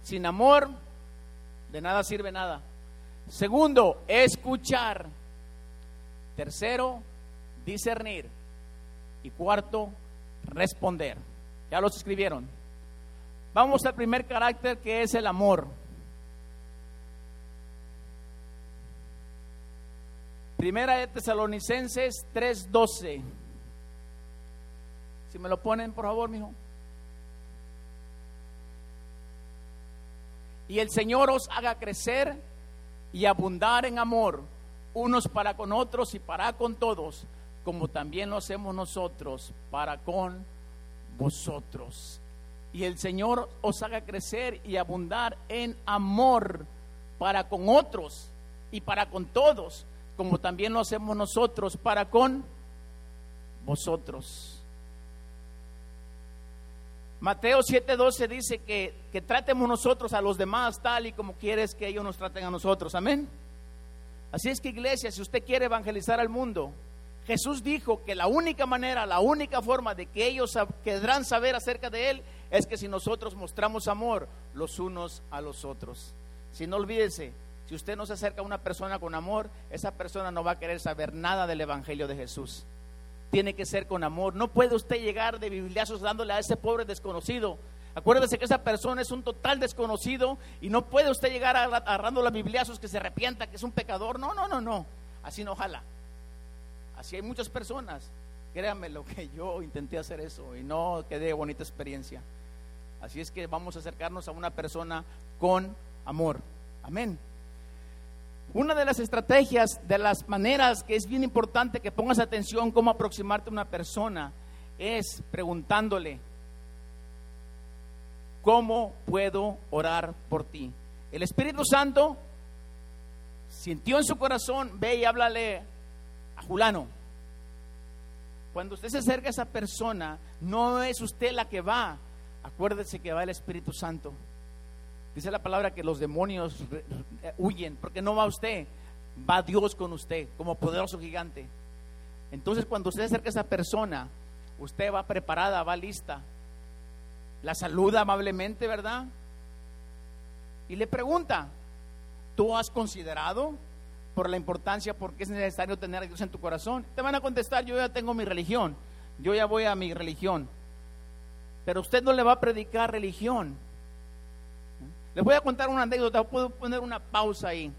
Sin amor, de nada sirve nada. Segundo, escuchar. Tercero, discernir. Y cuarto, responder. Ya los escribieron. Vamos al primer carácter que es el amor. Primera de Tesalonicenses 3:12. Si me lo ponen, por favor, mijo. Y el Señor os haga crecer y abundar en amor unos para con otros y para con todos, como también lo hacemos nosotros para con vosotros. Y el Señor os haga crecer y abundar en amor para con otros y para con todos, como también lo hacemos nosotros para con vosotros. Mateo 7:12 dice que, que tratemos nosotros a los demás tal y como quieres que ellos nos traten a nosotros. Amén. Así es que iglesia, si usted quiere evangelizar al mundo, Jesús dijo que la única manera, la única forma de que ellos querrán saber acerca de Él es que si nosotros mostramos amor los unos a los otros. Si no olvídese, si usted no se acerca a una persona con amor, esa persona no va a querer saber nada del Evangelio de Jesús. Tiene que ser con amor. No puede usted llegar de bibliazos dándole a ese pobre desconocido Acuérdese que esa persona es un total desconocido y no puede usted llegar agarrando la bibliazos que se arrepienta, que es un pecador. No, no, no, no. Así no jala. Así hay muchas personas. Créanme lo que yo intenté hacer eso y no quedé bonita experiencia. Así es que vamos a acercarnos a una persona con amor. Amén. Una de las estrategias, de las maneras que es bien importante que pongas atención cómo aproximarte a una persona, es preguntándole, ¿cómo puedo orar por ti? El Espíritu Santo sintió en su corazón, ve y háblale a Julano. Cuando usted se acerca a esa persona, no es usted la que va, acuérdese que va el Espíritu Santo. Dice la palabra que los demonios huyen, porque no va usted, va Dios con usted como poderoso gigante. Entonces cuando usted acerca a esa persona, usted va preparada, va lista, la saluda amablemente, ¿verdad? Y le pregunta, ¿tú has considerado por la importancia, por qué es necesario tener a Dios en tu corazón? Te van a contestar, yo ya tengo mi religión, yo ya voy a mi religión. Pero usted no le va a predicar religión. Les voy a contar una anécdota, puedo poner una pausa ahí.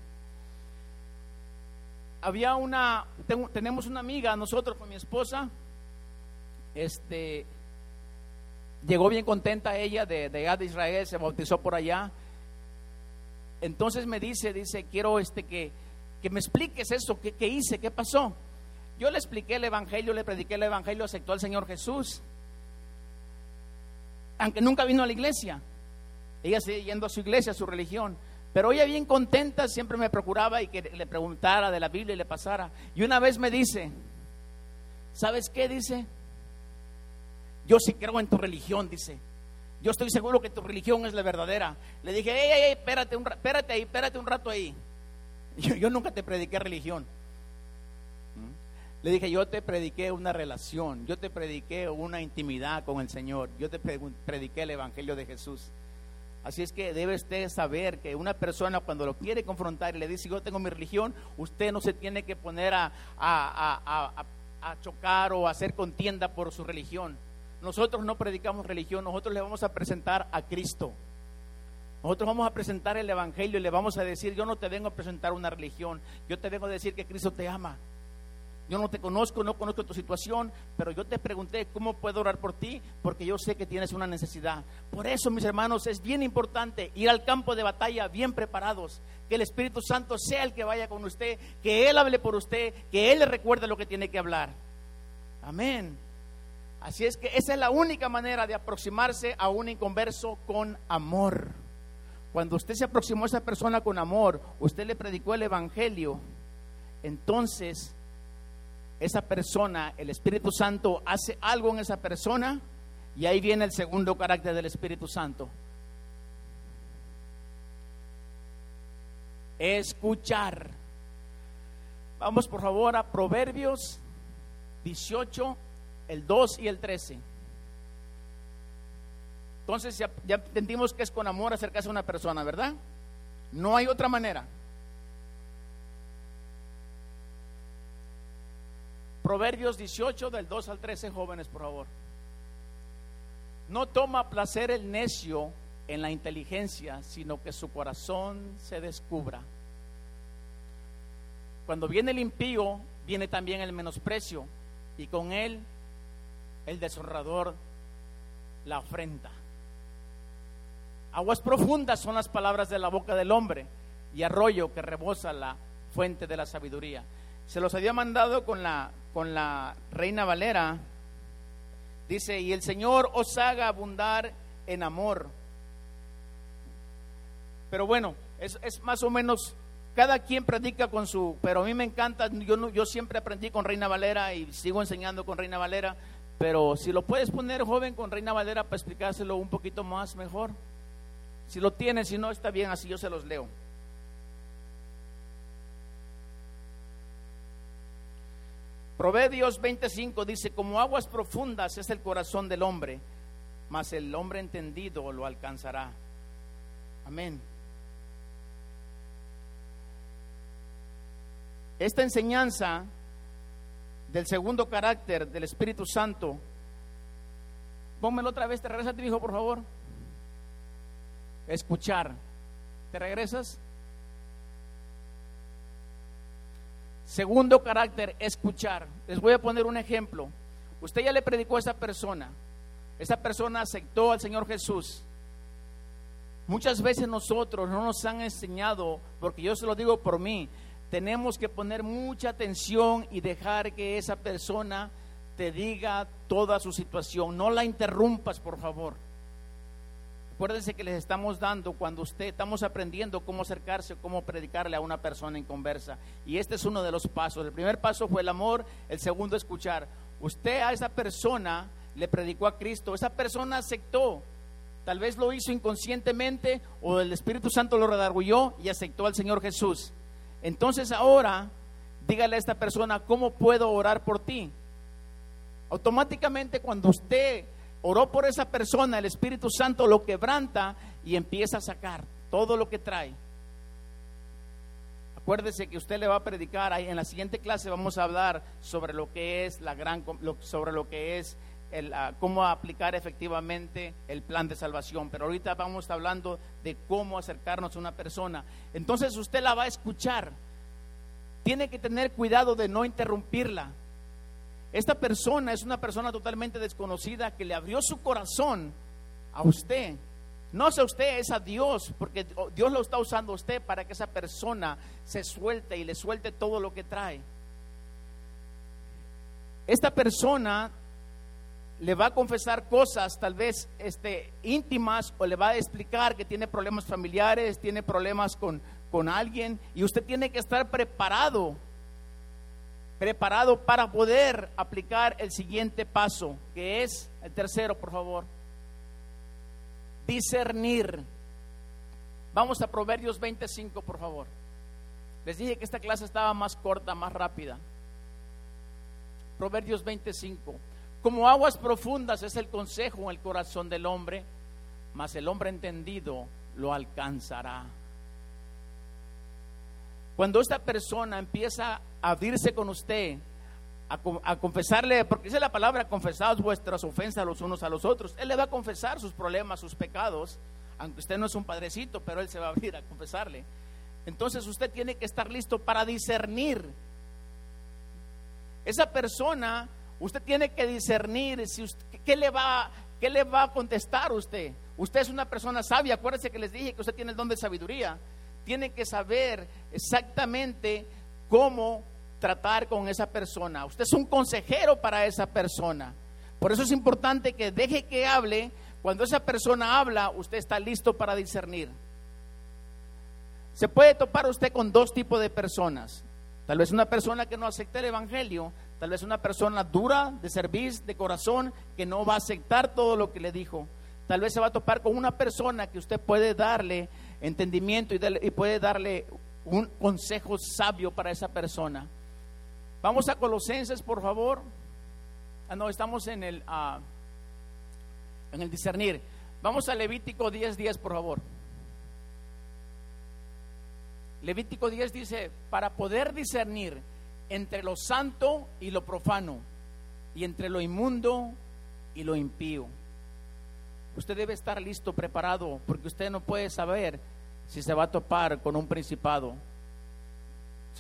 Había una, tenemos una amiga, nosotros con mi esposa, este, Llegó bien contenta ella de, de, de Israel, se bautizó por allá. Entonces me dice, dice, quiero este que, que me expliques eso, ¿qué, hice, qué pasó. Yo le expliqué el Evangelio, le prediqué el Evangelio, aceptó al Señor Jesús. Aunque nunca vino a la iglesia. Ella sigue yendo a su iglesia, a su religión. Pero ella bien contenta, siempre me procuraba y que le preguntara de la Biblia y le pasara. Y una vez me dice, ¿sabes qué? Dice, yo sí creo en tu religión, dice. Yo estoy seguro que tu religión es la verdadera. Le dije, hey, hey, espérate, un, espérate ahí, espérate un rato ahí. Yo, nunca te prediqué religión. ¿Mm? Le dije, yo te prediqué una relación, yo te prediqué una intimidad con el Señor, yo te prediqué el Evangelio de Jesús. Así es que debe usted saber que una persona cuando lo quiere confrontar y le dice, yo tengo mi religión, usted no se tiene que poner a, a, a chocar o a hacer contienda por su religión nosotros no predicamos religión, nosotros le vamos a presentar a Cristo. Nosotros vamos a presentar el Evangelio y le vamos a decir, yo no te vengo a presentar una religión, yo te vengo a decir que Cristo te ama. Yo no te conozco, no conozco tu situación, pero yo te pregunté cómo puedo orar por ti, porque yo sé que tienes una necesidad. Por eso, mis hermanos, es bien importante ir al campo de batalla bien preparados, que el Espíritu Santo sea el que vaya con usted, que Él hable por usted, que Él le recuerde lo que tiene que hablar. Amén. Así es que esa es la única manera de aproximarse a un inconverso con amor. Cuando usted se aproximó a esa persona con amor, usted le predicó el Evangelio entonces esa persona, el Espíritu Santo hace algo en esa persona y ahí viene el segundo carácter del Espíritu Santo. Escuchar. Vamos por favor a Proverbios 18, el 2 y el 13. Entonces ya, ya entendimos que es con amor acercarse a una persona, ¿verdad? No hay otra manera. Proverbios 18 del 2 al 13, jóvenes, por favor. No toma placer el necio en la inteligencia, sino que su corazón se descubra. Cuando viene el impío, viene también el menosprecio, y con él el deshonrador, la afrenta. Aguas profundas son las palabras de la boca del hombre, y arroyo que rebosa la fuente de la sabiduría. Se los había mandado con la, con la reina Valera. Dice, y el Señor os haga abundar en amor. Pero bueno, es, es más o menos, cada quien predica con su, pero a mí me encanta, yo, yo siempre aprendí con Reina Valera y sigo enseñando con Reina Valera, pero si lo puedes poner joven con Reina Valera para explicárselo un poquito más mejor. Si lo tienes, si no, está bien, así yo se los leo. Proverbios 25 dice, como aguas profundas es el corazón del hombre, mas el hombre entendido lo alcanzará. Amén. Esta enseñanza del segundo carácter del Espíritu Santo, pónmelo otra vez, te regresas, hijo, por favor. Escuchar. ¿Te regresas? Segundo carácter, escuchar. Les voy a poner un ejemplo. Usted ya le predicó a esa persona. Esa persona aceptó al Señor Jesús. Muchas veces nosotros no nos han enseñado, porque yo se lo digo por mí, tenemos que poner mucha atención y dejar que esa persona te diga toda su situación. No la interrumpas, por favor. Acuérdense que les estamos dando cuando usted estamos aprendiendo cómo acercarse, cómo predicarle a una persona en conversa. Y este es uno de los pasos. El primer paso fue el amor, el segundo escuchar. Usted a esa persona le predicó a Cristo, esa persona aceptó. Tal vez lo hizo inconscientemente o el Espíritu Santo lo redargulló y aceptó al Señor Jesús. Entonces ahora dígale a esta persona, ¿cómo puedo orar por ti? Automáticamente cuando usted oró por esa persona, el Espíritu Santo lo quebranta y empieza a sacar todo lo que trae. Acuérdese que usted le va a predicar en la siguiente clase vamos a hablar sobre lo que es la gran sobre lo que es el, ah, cómo aplicar efectivamente el plan de salvación, pero ahorita vamos hablando de cómo acercarnos a una persona. Entonces usted la va a escuchar. Tiene que tener cuidado de no interrumpirla. Esta persona es una persona totalmente desconocida que le abrió su corazón a usted. No es a usted, es a Dios, porque Dios lo está usando a usted para que esa persona se suelte y le suelte todo lo que trae. Esta persona le va a confesar cosas tal vez este, íntimas o le va a explicar que tiene problemas familiares, tiene problemas con, con alguien y usted tiene que estar preparado preparado para poder aplicar el siguiente paso, que es el tercero, por favor. Discernir. Vamos a Proverbios 25, por favor. Les dije que esta clase estaba más corta, más rápida. Proverbios 25. Como aguas profundas es el consejo en el corazón del hombre, mas el hombre entendido lo alcanzará. Cuando esta persona empieza abrirse con usted, a, confesarle, porque dice la palabra, confesados vuestras ofensas los unos a los otros, Él le va a confesar sus problemas, sus pecados, aunque usted no es un padrecito, pero Él se va a abrir a confesarle. Entonces usted tiene que estar listo para discernir. Esa persona, usted tiene que discernir si qué, le va, qué le va a contestar usted. Usted es una persona sabia, acuérdese que les dije que usted tiene el don de sabiduría tiene que saber exactamente cómo tratar con esa persona. Usted es un consejero para esa persona. Por eso es importante que deje que hable. Cuando esa persona habla, usted está listo para discernir. Se puede topar usted con dos tipos de personas. Tal vez una persona que no acepta el Evangelio, tal vez una persona dura de servir, de corazón, que no va a aceptar todo lo que le dijo. Tal vez se va a topar con una persona que usted puede darle entendimiento y, puede darle un consejo sabio para esa persona. Vamos a Colosenses, por favor. Ah, no, estamos en el, ah, en el discernir. Vamos a Levítico 10, 10, por favor. Levítico 10 dice, para poder discernir entre lo santo y lo profano, y entre lo inmundo y lo impío. Usted debe estar listo, preparado, porque usted no puede saber si se va a topar con un principado.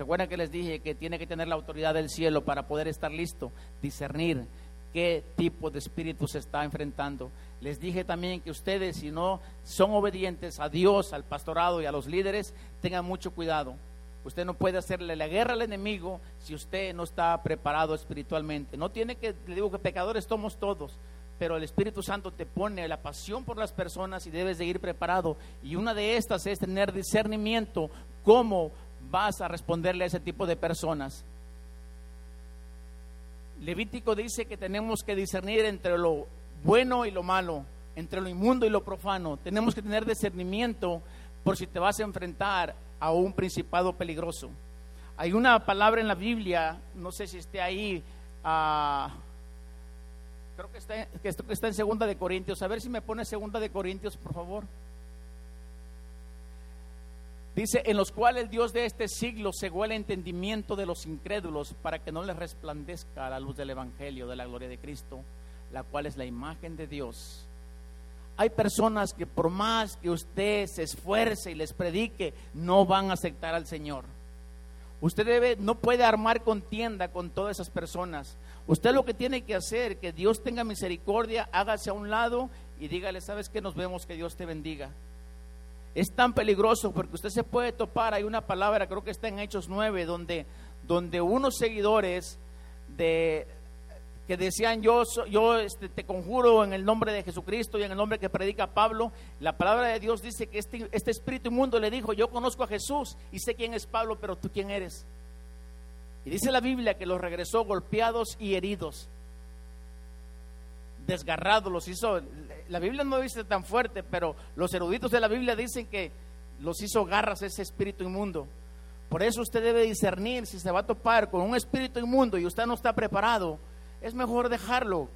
¿Se acuerdan que les dije que tiene que tener la autoridad del cielo para poder estar listo, discernir qué tipo de espíritu se está enfrentando? Les dije también que ustedes, si no son obedientes a Dios, al pastorado y a los líderes, tengan mucho cuidado. Usted no puede hacerle la guerra al enemigo si usted no está preparado espiritualmente. No tiene que, le digo que pecadores somos todos, pero el Espíritu Santo te pone la pasión por las personas y debes de ir preparado. Y una de estas es tener discernimiento cómo vas a responderle a ese tipo de personas. Levítico dice que tenemos que discernir entre lo bueno y lo malo, entre lo inmundo y lo profano. Tenemos que tener discernimiento por si te vas a enfrentar a un principado peligroso. Hay una palabra en la Biblia, no sé si esté ahí, uh, creo que está, que está en Segunda de Corintios. A ver si me pone Segunda de Corintios, por favor. Dice, en los cuales el Dios de este siglo cegó el entendimiento de los incrédulos para que no les resplandezca la luz del Evangelio de la gloria de Cristo la cual es la imagen de Dios. Hay personas que por más que usted se esfuerce y les predique, no van a aceptar al Señor. Usted debe, no puede armar contienda con todas esas personas. Usted lo que tiene que hacer, que Dios tenga misericordia, hágase a un lado y dígale, sabes que nos vemos, que Dios te bendiga. Es tan peligroso porque usted se puede topar, hay una palabra, creo que está en Hechos 9, donde, donde unos seguidores de, que decían yo, yo este, te conjuro en el nombre de Jesucristo y en el nombre que predica Pablo. La palabra de Dios dice que este, este espíritu inmundo le dijo, yo conozco a Jesús y sé quién es Pablo, pero tú quién eres. Y dice la Biblia que los regresó golpeados y heridos, desgarrados, los hizo, la Biblia no dice tan fuerte, pero los eruditos de la Biblia dicen que los hizo garras ese espíritu inmundo. Por eso usted debe discernir si se va a topar con un espíritu inmundo y usted no está preparado es mejor dejarlo.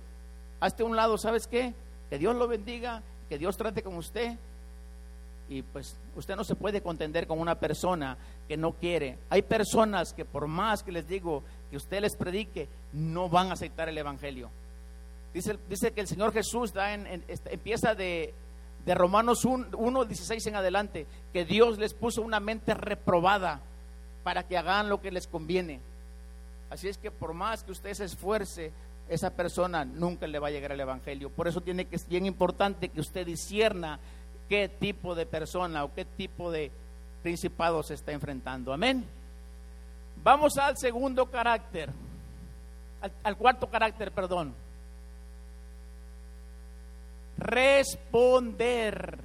Hazte un lado, ¿sabes qué? Que Dios lo bendiga, que Dios trate con usted. Y pues usted no se puede contender con una persona que no quiere. Hay personas que por más que les digo que usted les predique, no van a aceptar el Evangelio. Dice, dice que el Señor Jesús da en, este, empieza de, de Romanos 1, 16 en adelante, que Dios les puso una mente reprobada para que hagan lo que les conviene. Así es que por más que usted se esfuerce, esa persona nunca le va a llegar al Evangelio. Por eso tiene que ser bien importante que usted discierna qué tipo de persona o qué tipo de principado se está enfrentando. Amén. Vamos al segundo carácter, al cuarto carácter, perdón. Responder.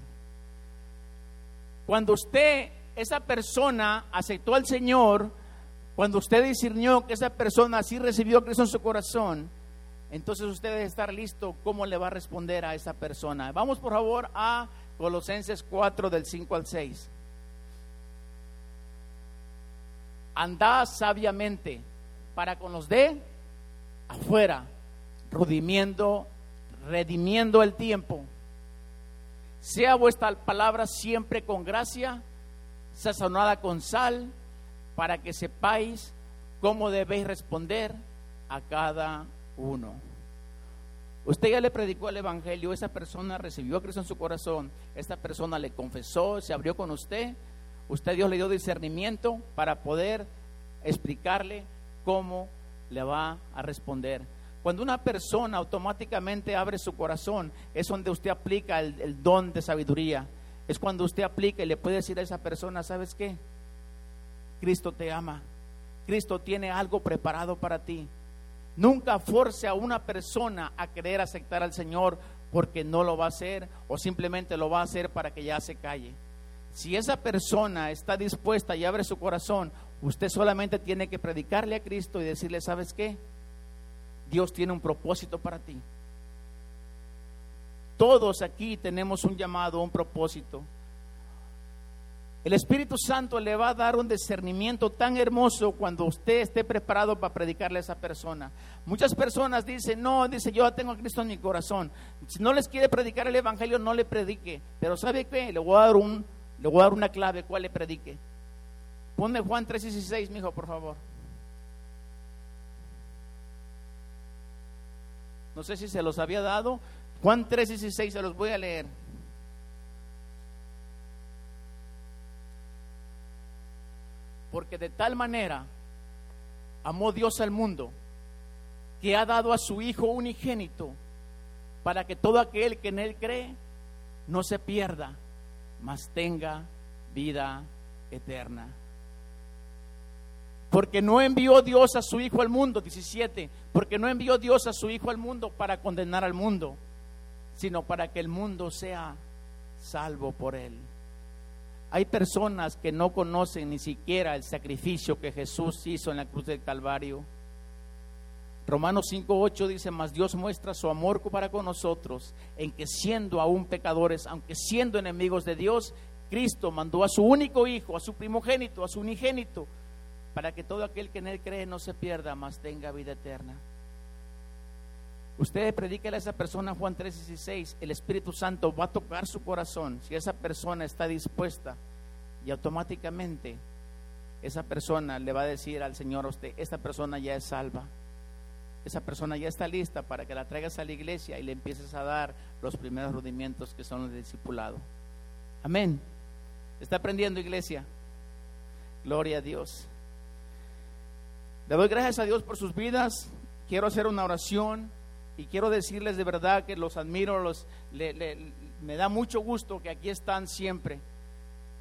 Cuando usted, esa persona, aceptó al Señor, cuando usted discernió que esa persona sí recibió a Cristo en su corazón, entonces usted debe estar listo cómo le va a responder a esa persona. Vamos por favor a Colosenses 4 del 5 al 6. Andad sabiamente para con los de afuera, redimiendo, redimiendo el tiempo. Sea vuestra palabra siempre con gracia, sazonada con sal para que sepáis cómo debéis responder a cada uno. Usted ya le predicó el Evangelio, esa persona recibió a Cristo en su corazón, esta persona le confesó, se abrió con usted, usted Dios le dio discernimiento para poder explicarle cómo le va a responder. Cuando una persona automáticamente abre su corazón, es donde usted aplica el, don de sabiduría. Es cuando usted aplica y le puede decir a esa persona, ¿sabes qué? Cristo te ama. Cristo tiene algo preparado para ti. Nunca force a una persona a querer aceptar al Señor porque no lo va a hacer o simplemente lo va a hacer para que ya se calle. Si esa persona está dispuesta y abre su corazón, Usted solamente tiene que predicarle a Cristo y decirle, ¿sabes qué? Dios tiene un propósito para ti. Todos aquí tenemos un llamado, un propósito. El Espíritu Santo le va a dar un discernimiento tan hermoso cuando usted esté preparado para predicarle a esa persona. Muchas personas dicen, no, dice, yo tengo a Cristo en mi corazón. Si no les quiere predicar el Evangelio, no le predique. Pero ¿sabe qué? Le voy a dar, un, le voy a dar una clave, ¿cuál le predique? Ponme Juan 3:16, mijo, por favor. No sé si se los había dado. Juan 3:16, se los voy a leer. Porque de tal manera amó Dios al mundo que ha dado a su Hijo unigénito para que todo aquel que en Él cree no se pierda, mas tenga vida eterna. Porque no envió Dios a su Hijo al mundo, 17, porque no envió Dios a su Hijo al mundo para condenar al mundo, sino para que el mundo sea salvo por Él. Hay personas que no conocen ni siquiera el sacrificio que Jesús hizo en la cruz del Calvario. Romanos 5:8 dice, mas Dios muestra su amor para con nosotros en que siendo aún pecadores, aunque siendo enemigos de Dios, Cristo mandó a su único hijo, a su primogénito, a su unigénito, para que todo aquel que en él cree no se pierda, mas tenga vida eterna. Usted predíquele a esa persona Juan 3:16, el Espíritu Santo va a tocar su corazón si esa persona está dispuesta y automáticamente esa persona le va a decir al Señor usted, esta persona ya es salva. Esa persona ya está lista para que la traigas a la iglesia y le empieces a dar los primeros rudimentos que son del discipulado. Amén. ¿Está aprendiendo iglesia? Gloria a Dios. Le doy gracias a Dios por sus vidas. Quiero hacer una oración y quiero decirles de verdad que los admiro, los, me da mucho gusto que aquí están siempre.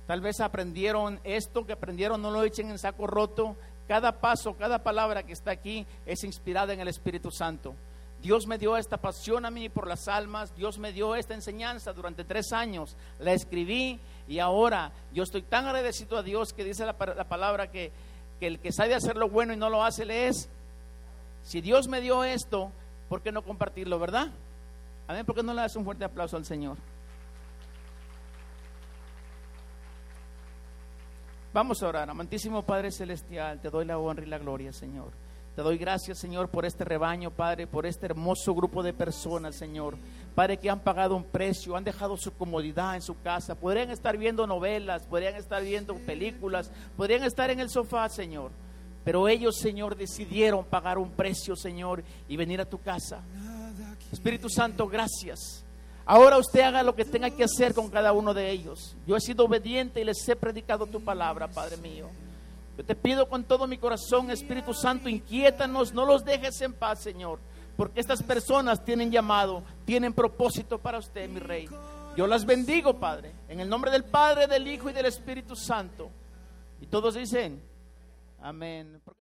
Tal vez aprendieron esto que aprendieron, no lo echen en saco roto. Cada paso, cada palabra que está aquí es inspirada en el Espíritu Santo. Dios me dio esta pasión a mí por las almas, Dios me dio esta enseñanza durante tres años, la escribí y ahora yo estoy tan agradecido a Dios que dice la, la palabra que, que, el que sabe hacer lo bueno y no lo hace le es. Si Dios me dio esto, ¿por qué no compartirlo, verdad? Amén, ¿por qué no le das un fuerte aplauso al Señor? Vamos a orar. Amantísimo Padre Celestial, te doy la honra y la gloria, Señor. Te doy gracias, Señor, por este rebaño, Padre, por este hermoso grupo de personas, Señor. Padre, que han pagado un precio, han dejado su comodidad en su casa. Podrían estar viendo novelas, podrían estar viendo películas, podrían estar en el sofá, Señor. Pero ellos, Señor, decidieron pagar un precio, Señor, y venir a tu casa. Espíritu Santo, gracias. Ahora usted haga lo que tenga que hacer con cada uno de ellos. Yo he sido obediente y les he predicado tu palabra, Padre mío. Yo te pido con todo mi corazón, Espíritu Santo, inquiétanos, no los dejes en paz, Señor, porque estas personas tienen llamado, tienen propósito para usted, mi Rey. Yo las bendigo, Padre, en el nombre del Padre, del Hijo y del Espíritu Santo. Y todos dicen, Amén.